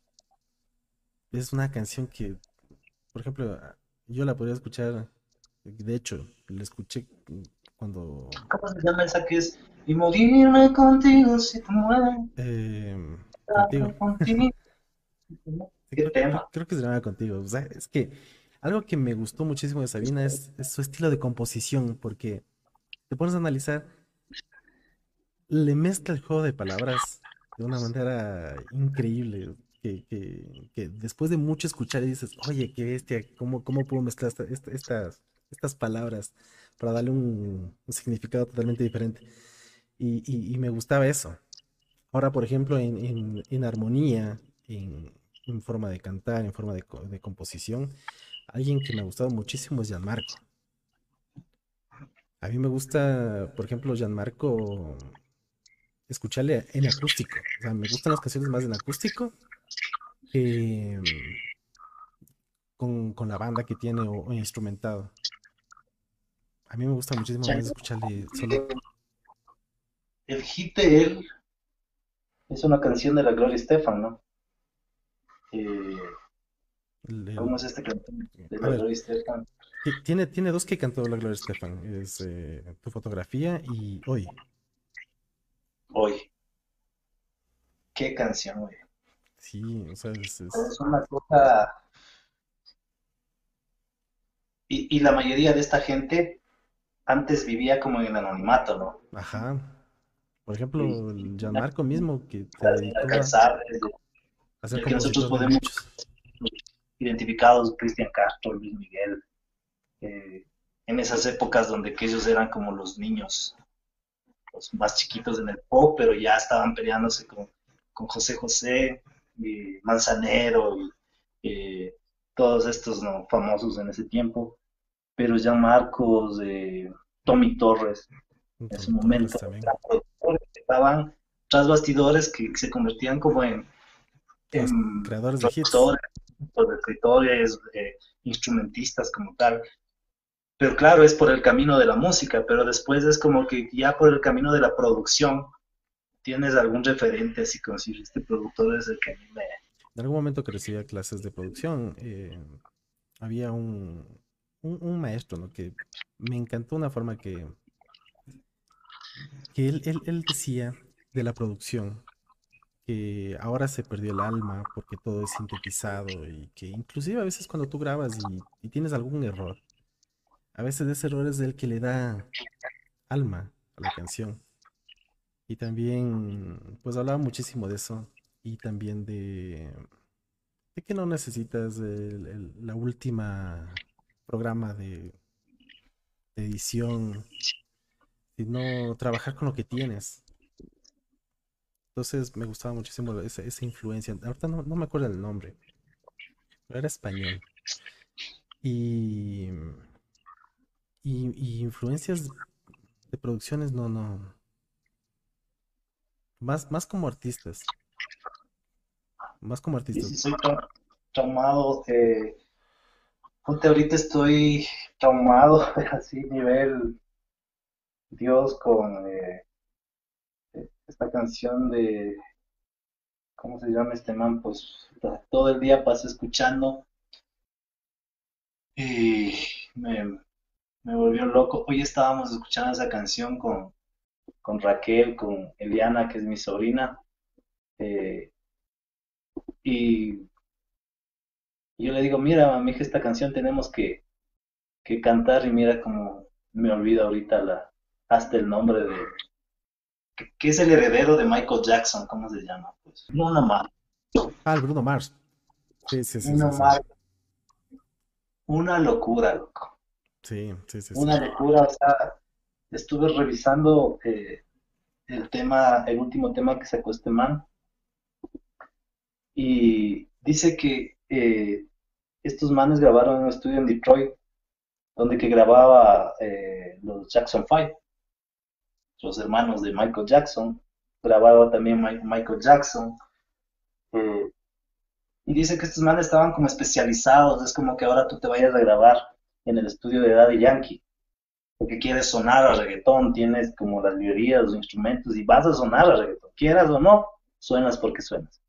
Es una canción que por ejemplo, yo la podría escuchar, de hecho, la escuché cuando... ¿Cómo se llama esa que es? Y morirme contigo si te mueres. Eh, contigo. ¿Qué creo, tema? creo que se llama contigo. O sea, es que algo que me gustó muchísimo de Sabina es, es su estilo de composición, porque te pones a analizar, le mezcla el juego de palabras de una manera increíble, que, que- que después de mucho escuchar dices, oye, qué bestia, ¿cómo, cómo puedo mezclar esta- esta- estas, estas palabras para darle un, significado totalmente diferente? Y, y- me gustaba eso. Ahora, por ejemplo, en, en- en armonía, en, en forma de cantar, en forma de, de composición, alguien que me ha gustado muchísimo es Gianmarco. A mí me gusta, por ejemplo, Gianmarco, escucharle en acústico. O sea, me gustan las canciones más en acústico mm, con, con la banda que tiene o, o instrumentado. A mí me gusta muchísimo más escucharle. El hit de él es una canción de la Gloria Estefan, ¿no? Eh, El- ¿cómo es esta canción de la ver, Gloria Estefan? ti- tiene, tiene dos que cantó la Gloria Estefan. Es eh, Tu fotografía y Hoy. Hoy. ¿Qué canción, güey? Sí, o sea, es, es- Es una cosa... Y, y la mayoría de esta gente antes vivía como en el anonimato, ¿no? Ajá. Por ejemplo, el Gianmarco mismo que las dedicó a, del que nosotros podemos identificados, Cristian Castro, Luis Miguel, eh, en esas épocas donde que ellos eran como los niños, los más chiquitos en el pop, pero ya estaban peleándose con, con José José, y Manzanero, y eh, todos estos ¿no? famosos en ese tiempo, pero ya Marcos, eh, Tommy Torres, en su momento, estaban tras bastidores que se convertían como en, en creadores de hits. escritores, eh, instrumentistas como tal. Pero claro, es por el camino de la música, pero después es como que ya por el camino de la producción tienes algún referente, así como este productor es el que a mí me... En algún momento que recibía clases de producción, eh, había un, un, maestro, ¿no? Que me encantó una forma que, que él, él, él decía de la producción, que ahora se perdió el alma porque todo es sintetizado y que inclusive a veces cuando tú grabas y tienes algún error, a veces ese error es el que le da alma a la canción. Y también, pues hablaba muchísimo de eso y también de, de que no necesitas la última programa de, edición, sino trabajar con lo que tienes. Entonces me gustaba muchísimo esa, esa influencia. Ahorita no, no me acuerdo el nombre, era español. Y, y influencias de producciones, no, no. Más, más como artistas. Más como artistas. si soy tra- traumado, eh, ponte ahorita estoy traumado, así nivel Dios con eh, esta canción de, ¿cómo se llama este man? Pues todo el día paso escuchando y me, me volvió loco. Hoy estábamos escuchando esa canción con, con Raquel, con Eliana, que es mi sobrina, eh, y yo le digo, mira, mija, esta canción tenemos que, que cantar y mira cómo me olvido ahorita la, hasta el nombre de, que, que es el heredero de Michael Jackson, ¿cómo se llama? Pues, Bruno Mars. Ah, el Bruno Mars. Sí, sí, sí, sí, Bruno sí. Mars, una locura, loco. Sí, sí, sí, sí. Una locura, o sea, estuve revisando eh, el tema, el último tema que sacó este man, y dice que eh, estos manes grabaron en un estudio en Detroit, donde que grababa eh, los Jackson Five, los hermanos de Michael Jackson, grababa también Mi- Michael Jackson, y dice que estos manes estaban como especializados, es como que ahora tú te vayas a grabar en el estudio de Daddy Yankee, porque quieres sonar a reggaetón, tienes como las librerías, los instrumentos, y vas a sonar a reggaetón, quieras o no, suenas porque suenas.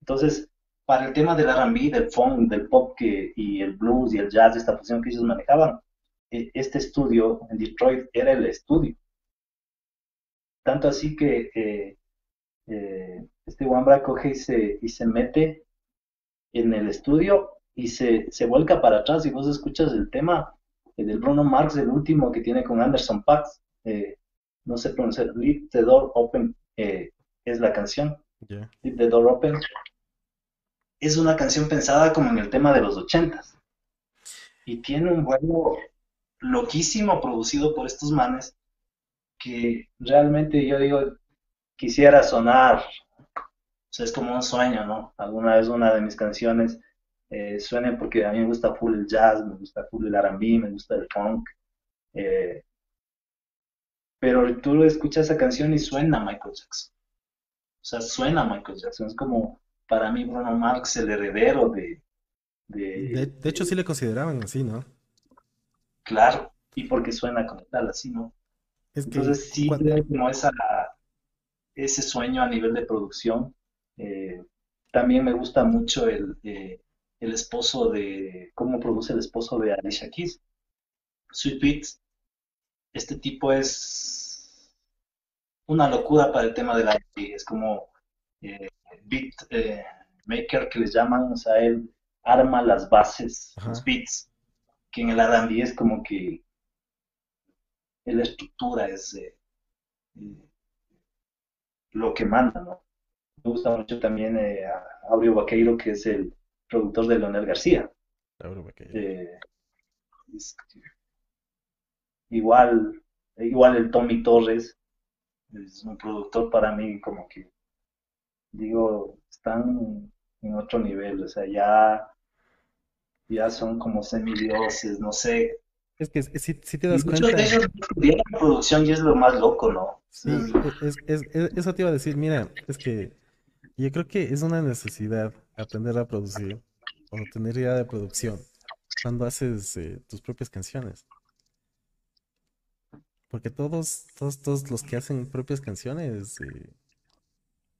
Entonces, para el tema del R&B, del funk, del pop que, y el blues y el jazz, esta fusión que ellos manejaban, e, este estudio en Detroit era el estudio. Tanto así que eh, eh, este Wambra coge y se, y se mete en el estudio y se, se vuelca para atrás y vos escuchas el tema del Bruno Marx, el último que tiene con Anderson Pax, eh, no sé pronunciar, Leave the Door Open es la canción. Leave the Door Open es una canción pensada como en el tema de los ochentas. Y tiene un vuelo loquísimo producido por estos manes que realmente yo digo, quisiera sonar, o sea, es como un sueño, ¿no? Alguna vez una de mis canciones eh, suene porque a mí me gusta full el jazz, me gusta full el R&B, me gusta el funk, eh, pero tú escuchas esa canción y suena Michael Jackson. O sea, suena Michael Jackson, es como para mí Bruno Marx el heredero de... De, hecho sí le consideraban así, ¿no? Claro, y porque suena como tal, así, ¿no? Entonces sí como esa, ese sueño a nivel de producción. Eh, también me gusta mucho el, eh, el esposo de, cómo produce el esposo de Alicia Keys. Sweet Beats. Este tipo es una locura para el tema de la es como eh, beat eh, maker que les llaman, o sea, él arma las bases, los beats, que en el R&B es como que la estructura es eh, eh, lo que manda, ¿no? Me gusta mucho también a Aureo Vaqueiro, que es el productor de Leonel García. igual, igual el Tommy Torres, es un productor para mí como que digo, están en otro nivel, o sea, ya, ya son como semidioses, no sé. Es que si, te das cuenta... De ellos la producción y es lo más loco, ¿no? Sí, es, es, eso te iba a decir, mira, es que yo creo que es una necesidad aprender a producir o tener idea de producción cuando haces eh, tus propias canciones. Porque todos, todos, todos los que hacen propias canciones eh,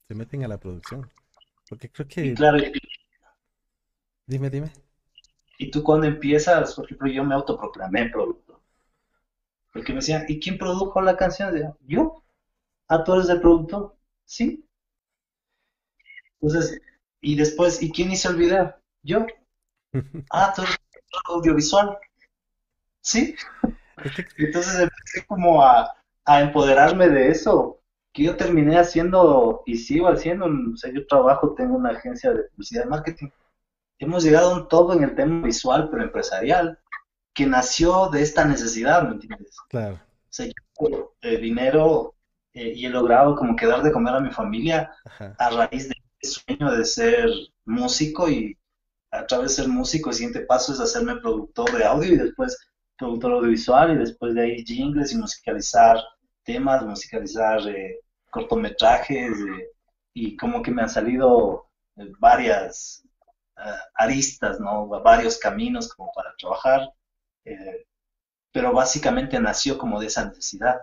se meten a la producción. Porque creo que... claro, Dime, dime. Y tú cuando empiezas, por ejemplo, yo me autoproclamé productor. Porque me decían, ¿y quién produjo la canción? yo. ¿Ah, tú eres el productor? Sí. Entonces, y después, ¿y quién hizo el video? Yo. ah, el audiovisual. Sí. Entonces empecé como a, a empoderarme de eso que yo terminé haciendo y sigo haciendo, o sea, yo trabajo, tengo una agencia de publicidad y marketing. Hemos llegado a un todo en el tema visual, pero empresarial, que nació de esta necesidad, ¿me entiendes? Claro. O sea, yo eh, dinero eh, y he logrado como que dar de comer a mi familia a raíz de sueño de ser músico y a través de ser músico el siguiente paso es hacerme productor de audio y después productor audiovisual y después de ahí jingles y musicalizar temas, musicalizar eh, cortometrajes eh, y como que me han salido eh, varias aristas, ¿no? Varios caminos como para trabajar, pero básicamente nació como de esa necesidad.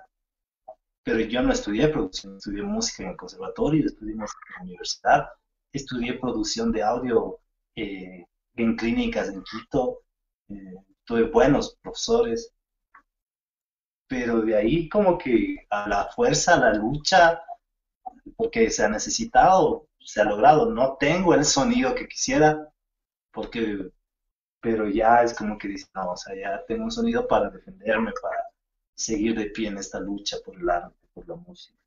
Pero yo no estudié producción, estudié música en el conservatorio, estudié música en la universidad, estudié producción de audio en clínicas en Quito, tuve buenos profesores, pero de ahí como que a la fuerza, a la lucha, porque se ha necesitado, se ha logrado. No tengo el sonido que quisiera, porque, pero ya es como que dice, no, o sea, ya tengo un sonido para defenderme, para seguir de pie en esta lucha por el arte, por la música.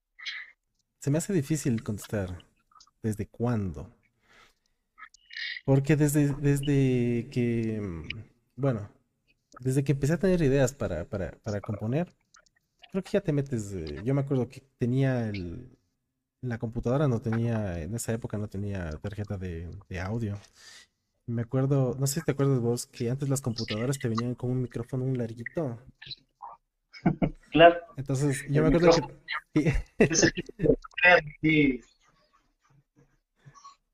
Se me hace difícil contestar. ¿Desde cuándo? Porque desde, desde que, bueno, desde que empecé a tener ideas para, para, para componer, creo que ya te metes. Eh, yo me acuerdo que tenía el. La computadora no tenía, en esa época no tenía tarjeta de, audio. Me acuerdo, no sé si te acuerdas vos, que antes las computadoras te venían con un micrófono un larguito. Claro. Entonces, yo me acuerdo que.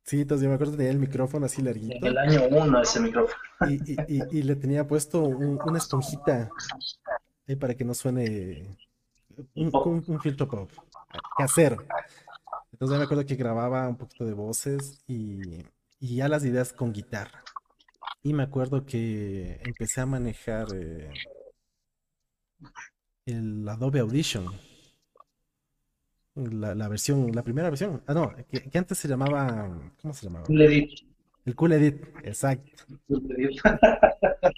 Sí, entonces yo me acuerdo que tenía el micrófono así larguito. En el año uno ese micrófono. Y, y, y, le tenía puesto una esponjita ahí para que no suene un, un, filtro pop casero. Entonces yo me acuerdo que grababa un poquito de voces y, y ya las ideas con guitarra. Y me acuerdo que empecé a manejar eh, el Adobe Audition. La, la versión, la primera versión. Ah, no, que, que antes se llamaba. ¿Cómo se llamaba? Le di. El Cool Edit, exacto,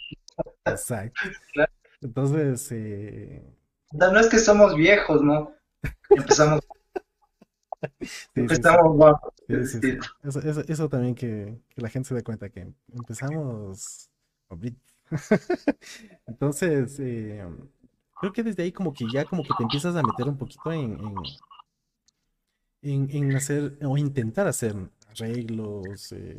exacto. Claro. Entonces, eh, No no es que somos viejos, ¿no? Empezamos, sí, empezamos guapos. sí. Eso, eso, eso también que, que la gente se dé cuenta que empezamos. Entonces, eh, creo que desde ahí como que ya como que te empiezas a meter un poquito en, en, en- en hacer o intentar hacer arreglos, eh,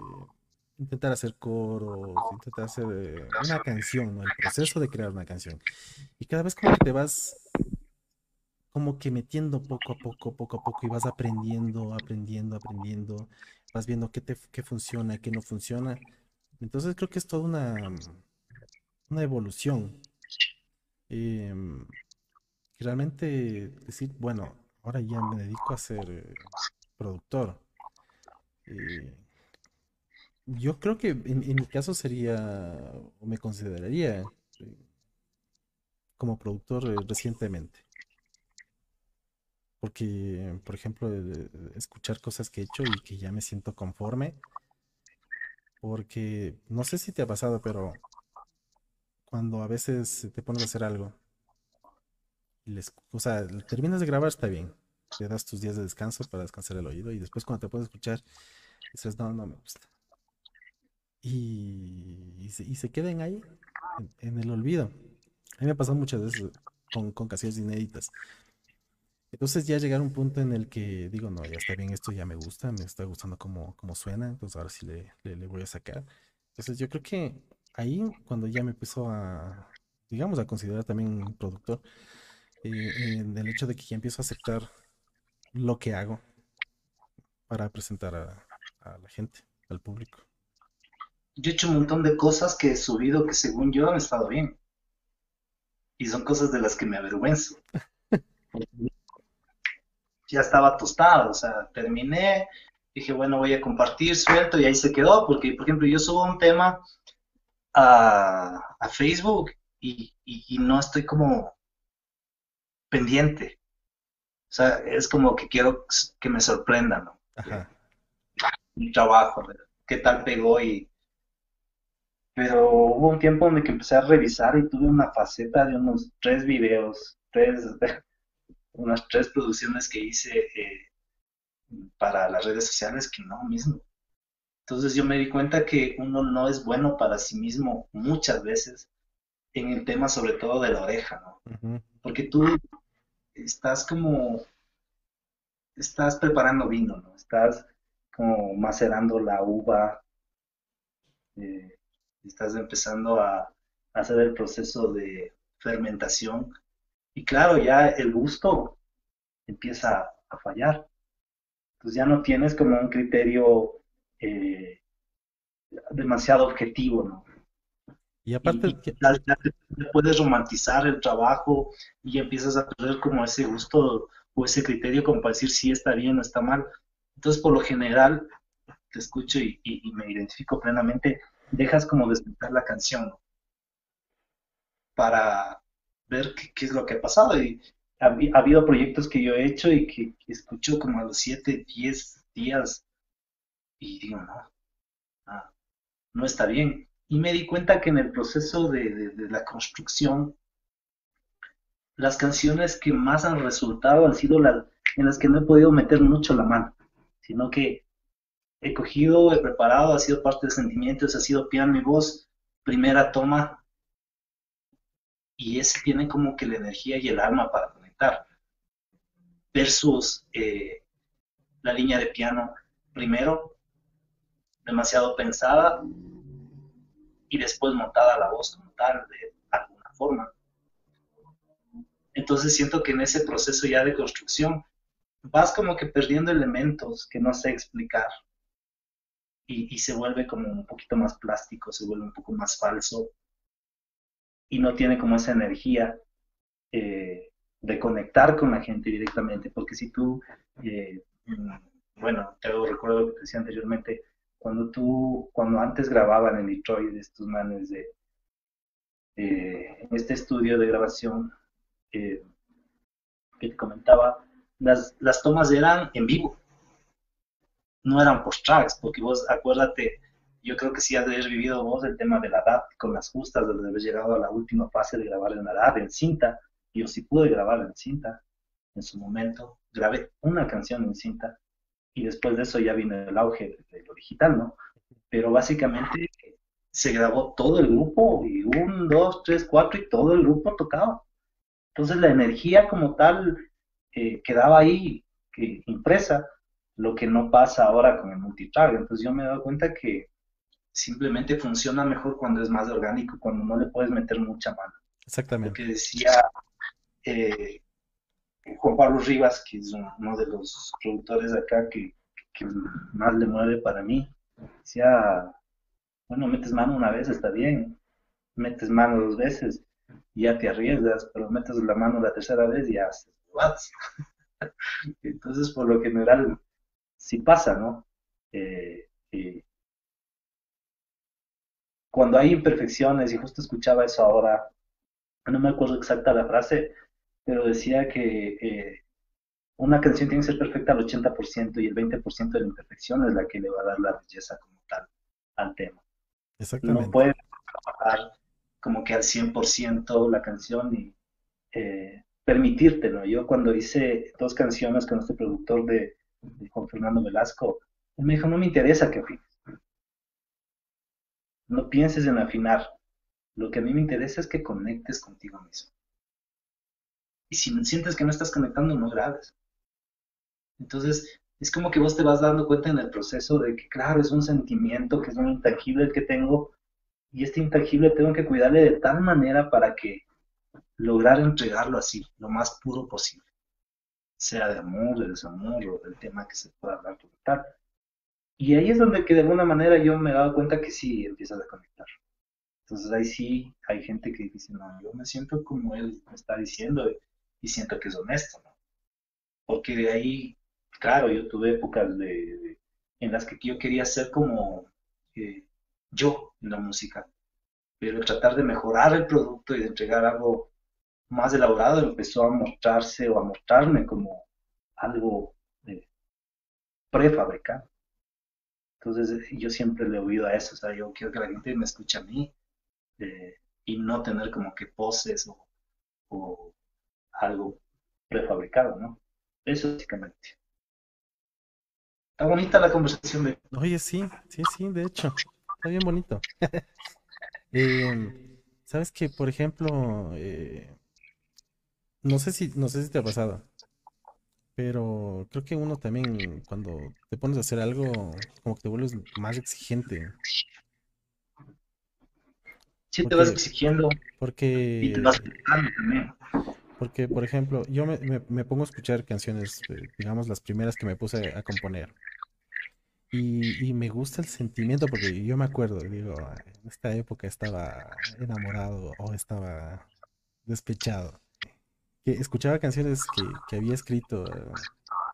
intentar hacer coros, intentar hacer eh, una canción, ¿no? El proceso de crear una canción. Y cada vez como que te vas como que metiendo poco a poco, poco a poco y vas aprendiendo, aprendiendo, aprendiendo, vas viendo qué te, qué funciona, qué no funciona. Entonces creo que es toda una, una evolución. Em, realmente decir, bueno, ahora ya me dedico a ser productor. Eh, yo creo que en, en mi caso sería, o me consideraría eh, como productor eh, recientemente. Porque, por ejemplo, escuchar cosas que he hecho y que ya me siento conforme. Porque no sé si te ha pasado, pero cuando a veces te pones a hacer algo les, o sea, terminas de grabar, está bien. Te das tus días de descanso para descansar el oído y después cuando te puedes escuchar, dices, no, no me gusta. Y, y se, y queden ahí, en, el olvido. A mí me ha pasado muchas veces con, con canciones inéditas. Entonces ya llegar a un punto en el que digo, no, ya está bien, esto ya me gusta, me está gustando cómo, cómo suena, entonces ahora sí le, le, le voy a sacar. Entonces yo creo que ahí cuando ya me empezó a, digamos, a considerar también productor, eh, en el hecho de que ya empiezo a aceptar lo que hago para presentar a, a la gente, al público. Yo he hecho un montón de cosas que he subido que según yo han estado bien. Y son cosas de las que me avergüenzo. Ya estaba tostado, o sea, terminé, dije, bueno, voy a compartir, suelto, y ahí se quedó, porque, por ejemplo, yo subo un tema a, a Facebook y, y- y no estoy como pendiente. O sea, es como que quiero que me sorprendan, ¿no? Ajá. Mi trabajo, qué tal pegó y... Pero hubo un tiempo en el que empecé a revisar y tuve una faceta de unos tres videos, tres, unas tres producciones que hice eh, para las redes sociales que no mismo. Entonces yo me di cuenta que uno no es bueno para sí mismo muchas veces en el tema sobre todo de la oreja, ¿no? Porque tú estás como, estás preparando vino, ¿no? Estás como macerando la uva, eh, estás empezando a, a hacer el proceso de fermentación y claro, ya el gusto empieza a fallar. Entonces ya no tienes como un criterio eh, demasiado objetivo, ¿no? Y Y, aparte, y ya, ya ya puedes romantizar el trabajo y empiezas a perder como ese gusto o ese criterio como para decir si está bien o está mal. Entonces, por lo general, te escucho y, y- y me identifico plenamente, dejas como despertar la canción ¿no? para ver qué, qué es lo que ha pasado. Y ha, habi- ha habido proyectos que yo he hecho y que, que escucho como a los 7, 10 días y digo, no, ah, no está bien. Y me di cuenta que en el proceso de la construcción, las canciones que más han resultado han sido las en las que no he podido meter mucho la mano, sino que he cogido, he preparado, ha sido parte de sentimientos, ha sido piano y voz, primera toma, y ese tiene como que la energía y el alma para conectar, versus eh, la línea de piano, primero, demasiado pensada, y después montada la voz como tal, de alguna forma. Entonces siento que en ese proceso ya de construcción vas como que perdiendo elementos que no sé explicar y, se vuelve como un poquito más plástico, se vuelve un poco más falso y no tiene como esa energía eh, de conectar con la gente directamente, porque si tú, eh, mm, bueno, te recuerdo lo que te decía anteriormente, Cuando tú, cuando antes grababan en Detroit estos manes de, este estudio de grabación que te comentaba, las, las tomas eran en vivo, no eran post-tracks, porque vos, acuérdate, yo creo que sí has de vivido vos el tema de la edad con las justas, de haber llegado a la última fase de grabar en la edad, en cinta. Yo sí pude grabar en cinta. En su momento, grabé una canción en cinta y después de eso ya vino el auge de lo digital, ¿no? Pero básicamente se grabó todo el grupo y un, dos, tres, cuatro y todo el grupo tocaba. Entonces la energía como tal eh, quedaba ahí impresa, lo que no pasa ahora con el multitrack. Entonces yo me he dado cuenta que simplemente funciona mejor cuando es más orgánico, cuando no le puedes meter mucha mano. Exactamente. Lo que decía eh, Juan Pablo Rivas, que es uno de los productores acá que, más le mueve para mí, decía, bueno, metes mano una vez, está bien, metes mano dos veces, ya te arriesgas, pero metes la mano la tercera vez y haces Entonces, por lo general, sí pasa, ¿no? Eh, eh, cuando hay imperfecciones, y justo escuchaba eso ahora, no me acuerdo exacta la frase, pero decía que eh, una canción tiene que ser perfecta al 80% y el 20% de la imperfección es la que le va a dar la belleza como tal al tema. Exactamente. No puedes trabajar como que al 100% la canción y eh, permitírtelo. Yo cuando hice dos canciones con este productor de, de Juan Fernando Velasco, él me dijo, no me interesa que afines no pienses en afinar. Lo que a mí me interesa es que conectes contigo mismo. Y si sientes que no estás conectando, no grabes. Entonces, es como que vos te vas dando cuenta en el proceso de que, claro, es un sentimiento, que es un intangible el que tengo, y este intangible tengo que cuidarle de tal manera para que lograr entregarlo así, lo más puro posible. Sea de amor, de desamor, o del tema que se pueda hablar tal. Y ahí es donde que de alguna manera yo me he dado cuenta que sí empiezas a conectar. Entonces ahí sí hay gente que dice, no, yo me siento como él me está diciendo y siento que es honesto, ¿no? Porque de ahí, claro, yo tuve épocas de, en las que yo quería ser como eh, yo en la música, pero tratar de mejorar el producto y de entregar algo más elaborado empezó a mostrarse o a mostrarme como algo eh, prefabricado. Entonces yo siempre le he oído a eso, o sea, yo quiero que la gente me escuche a mí eh, y no tener como que poses o, algo prefabricado, ¿no? Eso básicamente. Está bonita la conversación de... Oye, sí, sí, sí, de hecho, está bien bonito. Em, Sabes que, por ejemplo, eh, no sé si, no sé si te ha pasado, pero creo que uno también, cuando te pones a hacer algo, como que te vuelves más exigente. Sí, te vas exigiendo. Porque, y te vas también. Porque, por ejemplo, yo me, me, pongo a escuchar canciones, eh, digamos, las primeras que me puse a componer. Y, y, me gusta el sentimiento, porque yo me acuerdo, digo, en esta época estaba enamorado o estaba despechado que escuchaba canciones que, había escrito eh,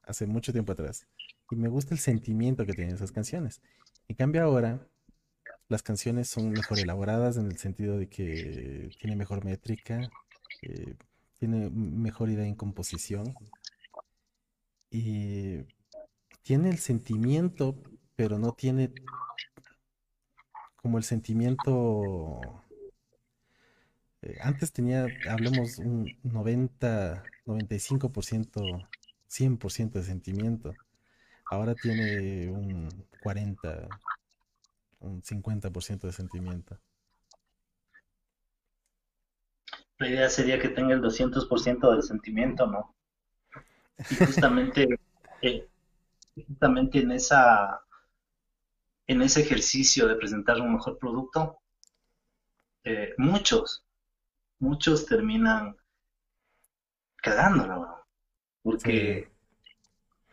hace mucho tiempo atrás. Y me gusta el sentimiento que tienen esas canciones. En cambio ahora, las canciones son mejor elaboradas en el sentido de que tiene mejor métrica, eh, tiene mejor idea en composición. Y tiene el sentimiento, pero no tiene como el sentimiento eh, antes tenía, hablemos, un 90, 95%, 100% de sentimiento. Ahora tiene un 40, un 50% de sentimiento. La idea sería que tenga el 200% del sentimiento, ¿no? Y justamente, eh, justamente en esa en ese ejercicio de presentar un mejor producto, eh, muchos muchos terminan cagándolo, porque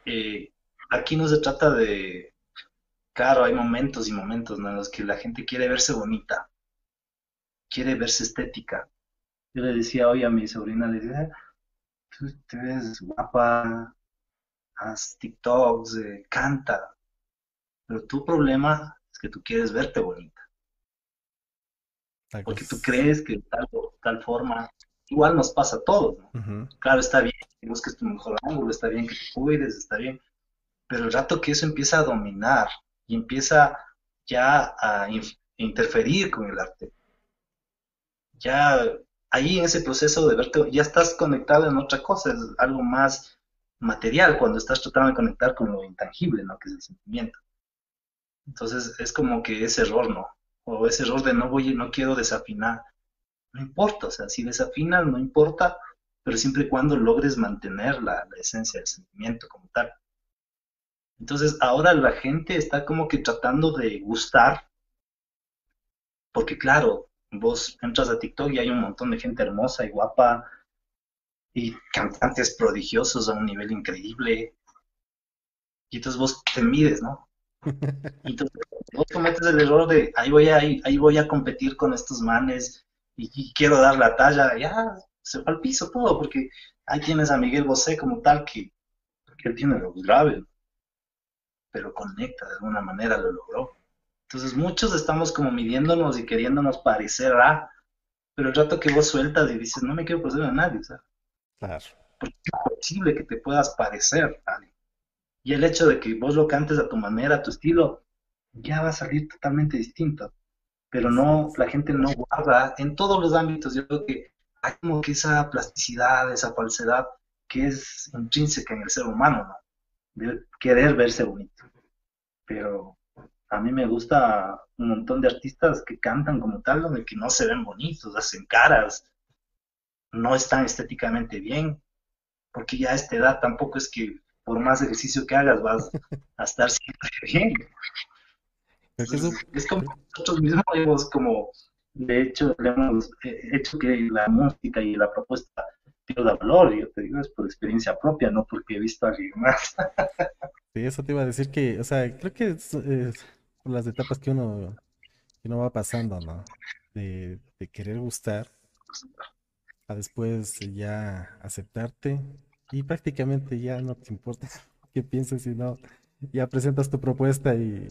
eh, aquí no se trata de, claro, hay momentos y momentos en los que la gente quiere verse bonita, quiere verse estética. Yo le decía hoy a mi sobrina, le decía, tú te ves guapa, haz TikToks, eh, canta, Pero tu problema es que tú quieres verte bonita. Porque tú crees que tal, tal forma, igual nos pasa a todos. ¿no? Claro, está bien que busques tu mejor ángulo, está bien que te cuides, está bien. Pero el rato que eso empieza a dominar y empieza ya a interferir con el arte, ya ahí en ese proceso de verte, ya estás conectado en otra cosa, es algo más material cuando estás tratando de conectar con lo intangible, ¿no? Que es el sentimiento. Entonces es como que ese error, ¿no? O ese error de no voy, no quiero desafinar. No importa, o sea, si desafinas no importa, pero siempre y cuando logres mantener la, la esencia del sentimiento como tal. Entonces ahora la gente está como que tratando de gustar, porque claro, vos entras a TikTok y hay un montón de gente hermosa y guapa y cantantes prodigiosos a un nivel increíble. Y entonces vos te mides, ¿no? Y entonces vos cometes el error de ahí voy a, ahí, voy a competir con estos manes y, quiero dar la talla, ya se va al piso todo, porque ahí tienes a Miguel Bosé como tal que, que él tiene lo grave, pero conecta de alguna manera, lo logró. Entonces muchos estamos como midiéndonos y queriéndonos parecer a, pero el rato que vos sueltas y dices, no me quiero parecer a nadie, ¿sabes? Claro. Porque es posible que te puedas parecer a alguien. Y el hecho de que vos lo cantes a tu manera, a tu estilo, ya va a salir totalmente distinto. Pero no, la gente no guarda en todos los ámbitos. Yo creo que hay como que esa plasticidad, esa falsedad que es intrínseca en el ser humano, ¿no? De querer verse bonito. Pero a mí me gusta un montón de artistas que cantan como tal, donde que no se ven bonitos, hacen caras, no están estéticamente bien, porque ya a esta edad tampoco es que por más ejercicio que hagas vas a estar siempre bien. es como nosotros mismos hemos como, de hecho, le hemos hecho que la música y la propuesta pierda valor, yo te digo, es por experiencia propia, no porque he visto a alguien más. sí, eso te iba a decir que, o sea, creo que es las etapas que uno, que uno va pasando, ¿no? De, querer gustar a después ya aceptarte y prácticamente ya no te importa qué pienses, sino ya presentas tu propuesta y,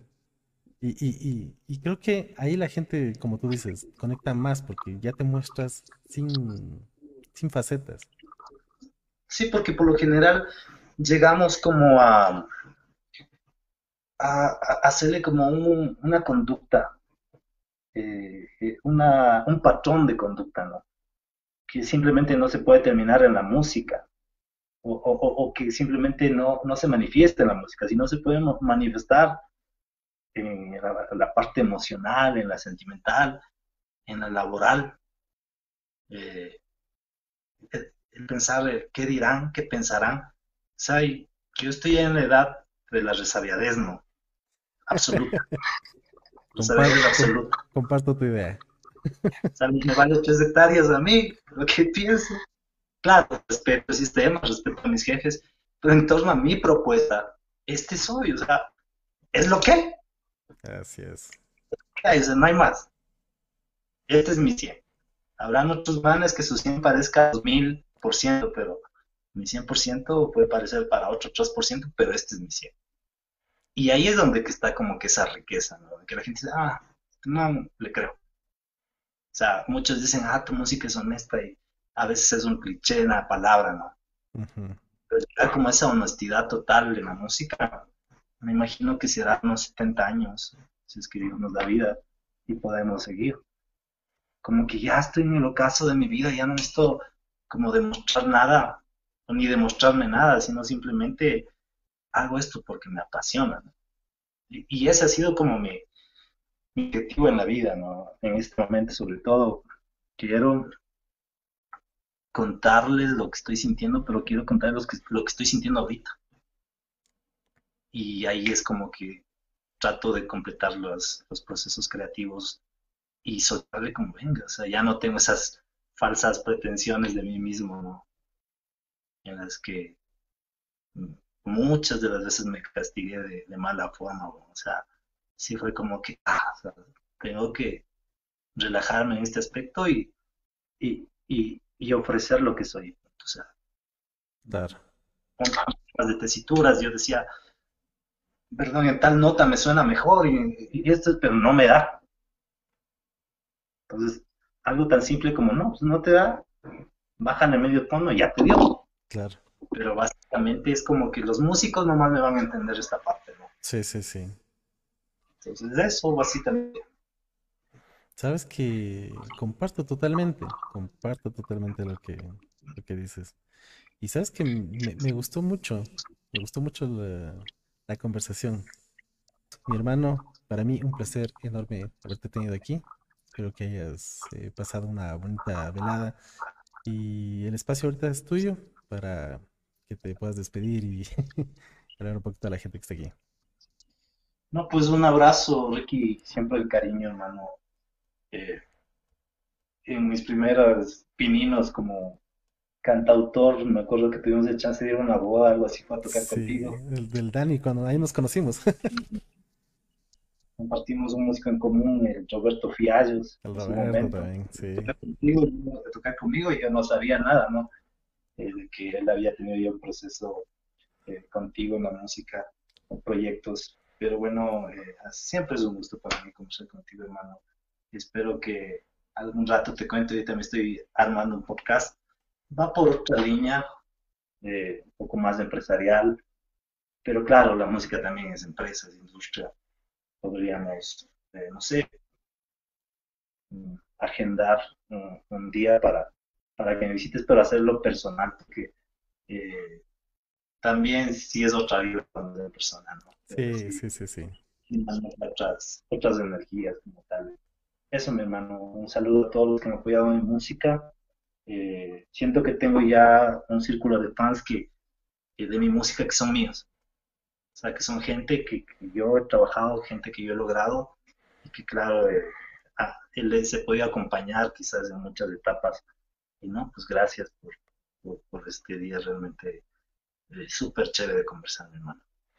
y, y, y, creo que ahí la gente, como tú dices, conecta más porque ya te muestras sin, sin facetas. Sí, porque por lo general llegamos como a, a, hacerle como una conducta, eh, eh, una, un patrón de conducta, ¿no? Que simplemente no se puede terminar en la música, o, que simplemente no, se manifiesta en la música, sino se puede manifestar en la, parte emocional, en la sentimental, en la laboral. Eh, el pensar qué dirán, qué pensarán. O yo estoy en la edad de la resabiadez, ¿no? Absoluta. Comparto, comparto tu idea. O sea, me vale tres hectáreas a mí, lo que pienso. Claro, respeto el sistema, respeto a mis jefes, pero en torno a mi propuesta, este soy, o sea, es lo que. Así es. no hay más. Este es mi 100. Habrán otros manes que su 100 parezca 2000%, pero mi 100% puede parecer para otro 3%, pero este es mi 100. Y ahí es donde está como que esa riqueza, ¿no? Que la gente dice, ah, no le creo. O sea, muchos dicen, ah, tu música es honesta y a veces es un cliché en la palabra, ¿no? Pero como esa honestidad total en la música, me imagino que será unos 70 años, si es que vivimos la vida y podemos seguir. Como que ya estoy en el ocaso de mi vida, ya no necesito como demostrar nada, ni demostrarme nada, sino simplemente hago esto porque me apasiona. Y, ese ha sido como mi, objetivo en la vida, ¿no? En este momento, sobre todo, quiero contarles lo que estoy sintiendo, pero quiero contarles lo que, estoy sintiendo ahorita. Y ahí es como que trato de completar los, procesos creativos y soltarle como venga. Ya no tengo esas falsas pretensiones de mí mismo. En las que muchas de las veces me castigué de, mala forma, o sea, sí fue como que, ah, tengo que relajarme en este aspecto y, y, y, ofrecer lo que soy, o sea, dar. Las de tesituras, yo decía, perdón, en tal nota me suena mejor y, y esto, pero no me da. Entonces, algo tan simple como no, pues no te da, bajan el medio tono y ya te dio. Claro. Pero básicamente es como que los músicos nomás me van a entender esta parte, ¿no? Sí, sí, sí. Entonces, eso básicamente. Sabes que comparto totalmente, comparto totalmente lo que, lo que dices. Y sabes que me, me gustó mucho, me gustó mucho la, la conversación. Mi hermano, para mí un placer enorme haberte tenido aquí. Espero que hayas eh, pasado una bonita velada y el espacio ahorita es tuyo para que te puedas despedir y hablar un poquito a la gente que está aquí. No, pues un abrazo, Ricky, siempre el cariño, hermano. Eh, en mis primeros pininos como cantautor, me acuerdo que tuvimos el chance de ir a una boda, algo así, fue a tocar Sí, contigo. el del Dani, cuando ahí nos conocimos. Compartimos un músico en común, el Roberto Fiallos, El Roberto también, sí. Tocar contigo, tocar conmigo, y yo no sabía nada, ¿no? Eh, de que él había tenido ya un proceso eh, contigo en la música, con proyectos. Pero bueno, eh, siempre es un gusto para mí conversar contigo, hermano. Espero que algún rato te cuento, ahorita me estoy armando un podcast. Va por otra línea, eh, un poco más empresarial, pero claro, la música también es empresa, es industria. Podríamos, eh, no sé, mm, agendar un, un día para, para que me visites, pero hacerlo personal, porque eh, también sí es otra vida cuando es personal, ¿no? Pero Sí, sí, sí, sí, sí. otras, otras energías como tal. Eso, mi hermano, un saludo a todos los que me han apoyado en música. Eh, siento que tengo ya un círculo de fans que, que de mi música que son míos. O sea, que son gente que, que yo he trabajado, gente que yo he logrado y que, claro, eh, ah, él he podido acompañar quizás en muchas etapas. Y no, pues gracias por, por, este día realmente eh, súper chévere de conversar, mi hermano.